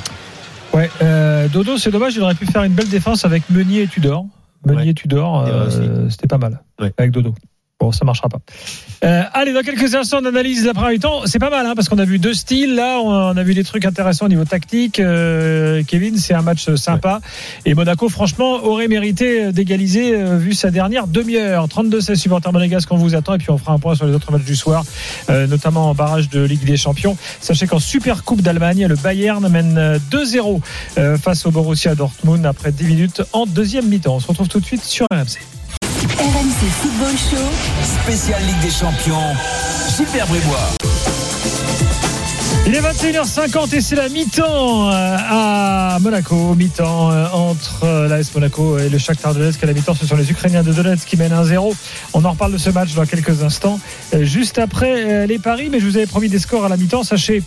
Ouais, euh, Dodo, c'est dommage, il aurait pu faire une belle défense avec Meunier et Tudor. Meunier Ouais. et Tudor, euh, c'était pas mal Ouais. avec Dodo. Bon, ça marchera pas. Euh, allez, dans quelques instants, on analyse la première mi-temps. C'est pas mal, hein, parce qu'on a vu deux styles. Là, on a vu des trucs intéressants au niveau tactique. Euh, Kevin, c'est un match sympa. Et Monaco, franchement, aurait mérité d'égaliser euh, vu sa dernière demi-heure. 32-16 supporters monégasques qu'on vous attend. Et puis, on fera un point sur les autres matchs du soir, euh, notamment en barrage de Ligue des Champions. Sachez qu'en Super Coupe d'Allemagne, le Bayern mène euh, 2-0 euh, face au Borussia Dortmund après 10 minutes en deuxième mi-temps. On se retrouve tout de suite sur RMC. RMC Football Show. Spécial Ligue des Champions. Gilbert Bribois. Il est 21h50 et c'est la mi-temps euh, à Monaco. Mi-temps euh, entre euh, l'AS Monaco et le Shakhtar Donetsk. À la mi-temps, ce sont les Ukrainiens de Donetsk qui mènent 1-0. On en reparle de ce match dans quelques instants. Juste après les paris, mais je vous avais promis des scores à la mi-temps. Sachez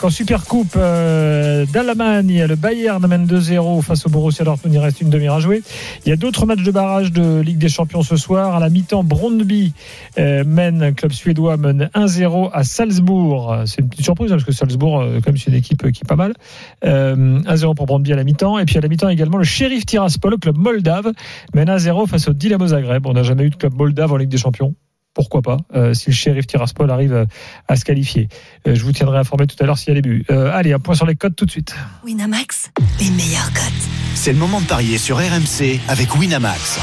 qu'en Supercoupe d'Allemagne, le Bayern mène 2-0 face au Borussia Dortmund. Il reste une demi-heure à jouer. Il y a d'autres matchs de barrage de Ligue des Champions ce soir. À la mi-temps, Brondby mène, club suédois mène 1-0 à Salzbourg. C'est une petite surprise hein, parce que Salzbourg, euh, comme c'est une équipe euh, qui est pas mal. Euh, 1-0 pour Brondby à la mi-temps. Et puis à la mi-temps également, le Sheriff Tiraspol, le club moldave, mène 1-0 face au Dynamo Zagreb. On n'a jamais eu de club moldave en Ligue des Champions. Pourquoi pas, euh, si le Sheriff Tiraspol arrive euh, à se qualifier. Euh, je vous tiendrai informé tout à l'heure s'il y a des buts. Euh, allez, un point sur les codes tout de suite. Winamax, les meilleurs cotes. C'est le moment de parier sur RMC avec Winamax.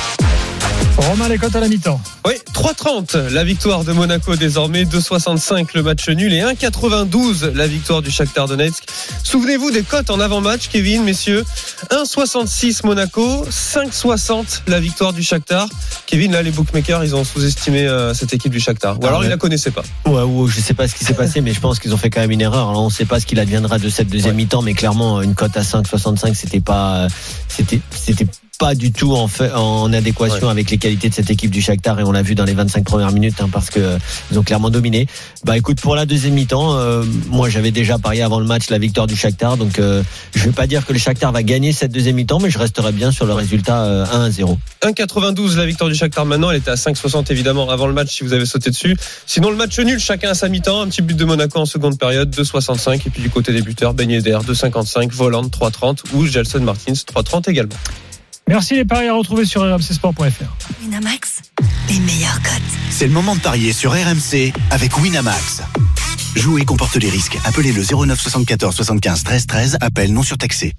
Romain, les cotes à la mi-temps. Oui, 3,30 la victoire de Monaco désormais, 2,65 le match nul et 1,92 la victoire du Shakhtar Donetsk. Souvenez-vous des cotes en avant-match, Kevin, messieurs. 1,66 Monaco, 5,60 la victoire du Shakhtar. Kevin, là, les bookmakers, ils ont sous-estimé euh, cette équipe du Shakhtar. Ou Ah alors ouais. ils la connaissaient pas. Ouais, ouais, je sais pas ce qui s'est passé, mais je pense qu'ils ont fait quand même une erreur. Alors, on sait pas ce qu'il adviendra de cette deuxième mi-temps, mais clairement, une cote à 5,65, c'était pas, euh, c'était, c'était pas du tout en fait en adéquation avec les qualités de cette équipe du Shakhtar et on l'a vu dans les 25 premières minutes hein, parce que euh, ils ont clairement dominé. Bah écoute pour la deuxième mi-temps, euh, moi j'avais déjà parié avant le match la victoire du Shakhtar donc euh, je vais pas dire que le Shakhtar va gagner cette deuxième mi-temps mais je resterai bien sur le résultat euh, 1-0. 1,92 la victoire du Shakhtar maintenant. Elle était à 5,60 évidemment avant le match si vous avez sauté dessus. Sinon le match nul, chacun à sa mi-temps. Un petit but de Monaco en seconde période, 2,65. Et puis du côté des buteurs, Ben Yedder, 2,55. Voland, 3,30. Ou Gelson Martins, 3,30 également. Merci les paris à retrouver sur rmcsport.fr. Winamax, les meilleurs cotes. C'est le moment de parier sur RMC avec Winamax. Jouer comporte les risques. Appelez le 09 74 75 13 13. Appel non surtaxé.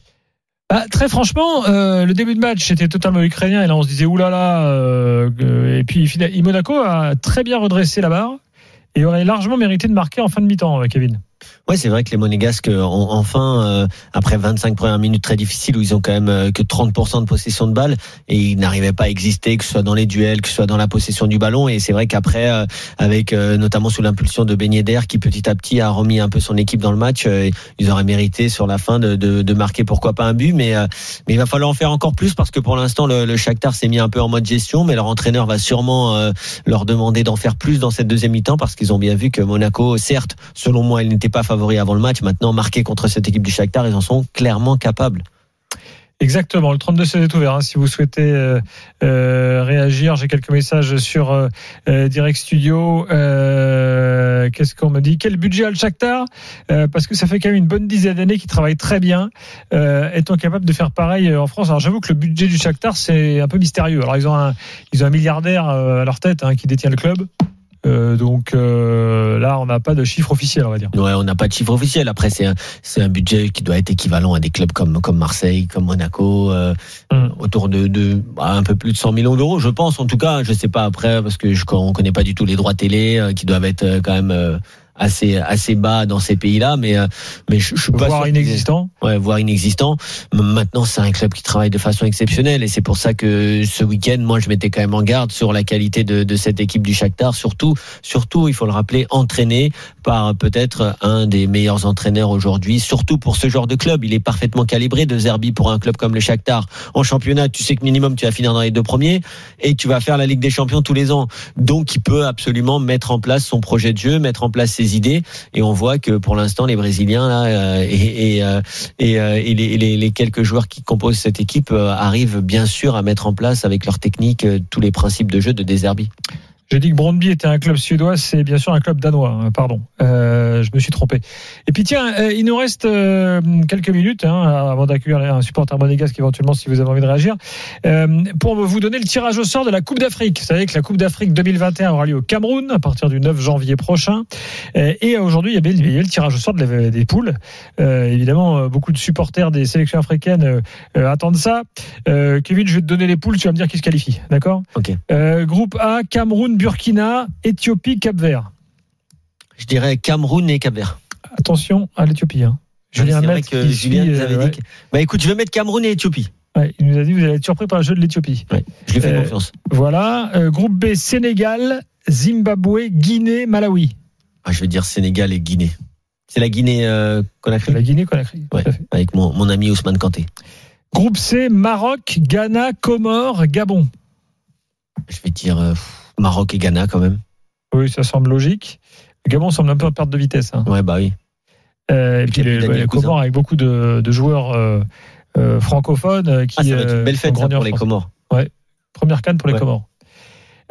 Bah, très franchement, euh, le début de match était totalement ukrainien et là on se disait oulala. Euh, euh, et puis Monaco a très bien redressé la barre et aurait largement mérité de marquer en fin de mi-temps, euh, Kevin. Ouais, c'est vrai que les Monégasques ont enfin, euh, après 25 premières minutes très difficiles où ils ont quand même euh, que 30% de possession de balle et ils n'arrivaient pas à exister, que ce soit dans les duels, que ce soit dans la possession du ballon. Et c'est vrai qu'après, euh, avec euh, notamment sous l'impulsion de Ben Yedder qui petit à petit a remis un peu son équipe dans le match, euh, ils auraient mérité sur la fin de, de, de marquer pourquoi pas un but. Mais, euh, mais il va falloir en faire encore plus parce que pour l'instant, le, le Shakhtar s'est mis un peu en mode gestion, mais leur entraîneur va sûrement euh, leur demander d'en faire plus dans cette deuxième mi-temps parce qu'ils ont bien vu que Monaco, certes, selon moi, il n'était pas favori avant le match. Maintenant, marqué contre cette équipe du Shakhtar, ils en sont clairement capables. Exactement, le 32-16 est ouvert. hein, si vous souhaitez euh, euh, réagir, j'ai quelques messages sur euh, euh, Direct Studio. Qu'est-ce qu'on me dit? Quel budget a le Shakhtar? Parce que ça fait quand même une bonne dizaine d'années qu'ils travaillent très bien. Est-on capable de faire pareil en France Alors j'avoue que le budget du Shakhtar c'est un peu mystérieux. Alors ils ont un, ils ont un milliardaire à leur tête hein, qui détient le club. Euh, donc euh, là, on n'a pas de chiffre officiel, on va dire. Ouais, on n'a pas de chiffre officiel. Après, c'est un, budget qui doit être équivalent à des clubs comme, comme Marseille, comme Monaco, euh, Mm. autour de, de bah, un peu plus de 100 millions d'euros, je pense. En tout cas, je sais pas après parce que je on connaît pas du tout les droits télé qui doivent être quand même assez assez bas dans ces pays-là. Mais euh, mais je, je suis pas Voire inexistant. ouais, voire inexistant. Maintenant, c'est un club qui travaille de façon exceptionnelle et c'est pour ça que ce week-end, moi, je m'étais quand même en garde sur la qualité de, de cette équipe du Shakhtar. Surtout, surtout, il faut le rappeler, entraîné par peut-être un des meilleurs entraîneurs aujourd'hui. Surtout pour ce genre de club, il est parfaitement calibré de Zerbi pour un club comme le Shakhtar. En championnat, tu sais que minimum tu vas finir dans les deux premiers et tu vas faire la Ligue des Champions tous les ans. Donc, il peut absolument mettre en place son projet de jeu, mettre en place ses idées. Et on voit que pour l'instant, les Brésiliens euh, et, euh, euh, les, les- quelques joueurs qui composent cette équipe arrivent bien sûr à mettre en place avec leur technique tous les principes de jeu de Deserbi. J'ai dit que Brondby était un club suédois, c'est bien sûr un club danois. hein, Pardon, Euh, je me suis trompé. Et puis tiens, euh, il nous reste euh, quelques minutes hein, avant d'accueillir un supporter monégasque éventuellement si vous avez envie de réagir, euh, pour vous donner le tirage au sort de la Coupe d'Afrique. Vous savez que la Coupe d'Afrique 2021 aura lieu au Cameroun à partir du 9 janvier prochain. Et aujourd'hui, il y avait il y a le tirage au sort de la- des poules. Euh, évidemment, beaucoup de supporters des sélections africaines attendent ça. Kevin, je vais te donner les poules, tu vas me dire qui se qualifie, d'accord? Ok. groupe A, Cameroun, Burkina, Éthiopie, Cap-Vert. Je dirais Cameroun et Cap-Vert. Attention à l'Éthiopie. Hein. Julien c'est vrai que qui Julien suit, nous avait ouais. dit. que- Bah écoute, je vais mettre Cameroun et Éthiopie. Ouais, il nous a dit vous allez être surpris par le jeu de l'Éthiopie. Ouais, je lui fais Euh, confiance. Voilà. Euh, groupe B, Sénégal, Zimbabwe, Guinée, Malawi. Ah, je vais dire Sénégal et Guinée. C'est la Guinée euh, Conakry. La Guinée, Conakry. Ouais, avec mon, mon ami Ousmane Kanté. Groupe C, Maroc, Ghana, Comores, Gabon. Je vais dire euh, Maroc et Ghana quand même. Oui, ça semble logique. Le Gabon semble un peu en perte de vitesse. hein. Ouais, bah oui. Euh, et puis les. Comores avec beaucoup de, de joueurs euh, euh, francophones qui Ah, ça va être une belle fête ça, pour les. Comores. Première canne pour les Ouais. Comores.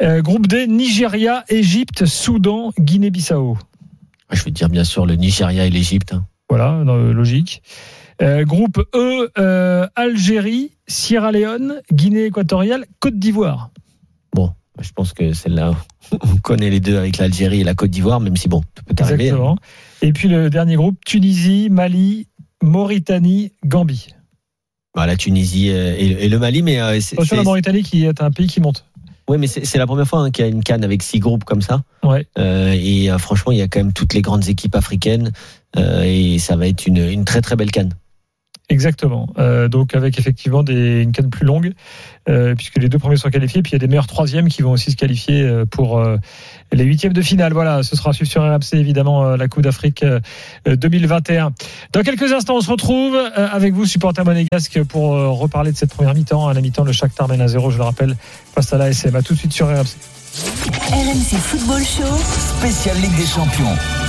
Groupe D, Nigeria, Égypte, Soudan, Guinée-Bissau. Ah, Je vais dire bien sûr le Nigeria et l'Égypte. hein. Voilà, logique. Groupe E, Algérie, Sierra Leone, Guinée équatoriale, Côte d'Ivoire. Bon, je pense que celle-là, on connaît les deux avec l'Algérie et la Côte d'Ivoire, même si bon, tout peut arriver. hein. Exactement. Et puis le dernier groupe, Tunisie, Mali, Mauritanie, Gambie. Bah, la Tunisie euh, et, le Mali, mais euh, c'est la Mauritanie qui est un pays qui monte. ouais, mais c'est c'est la première fois hein, qu'il y a une canne avec six groupes comme ça. Ouais. Euh, et euh, franchement, il y a quand même toutes les grandes équipes africaines euh, et ça va être une, une très très belle canne. Exactement. Euh, donc avec effectivement des, une canne plus longue, euh, puisque les deux premiers sont qualifiés, puis il y a des meilleurs troisièmes qui vont aussi se qualifier euh, pour euh, les huitièmes de finale. Voilà, ce sera à sur RMC évidemment euh, la Coupe d'Afrique euh, 2021. Dans quelques instants, on se retrouve euh, avec vous, supporters monégasques, pour euh, reparler de cette première mi-temps. À la mi-temps, le Shakhtar mène à zéro, je le rappelle, face à la SM. À tout de suite sur RMC. RMC Football Show. Spécial Ligue des Champions.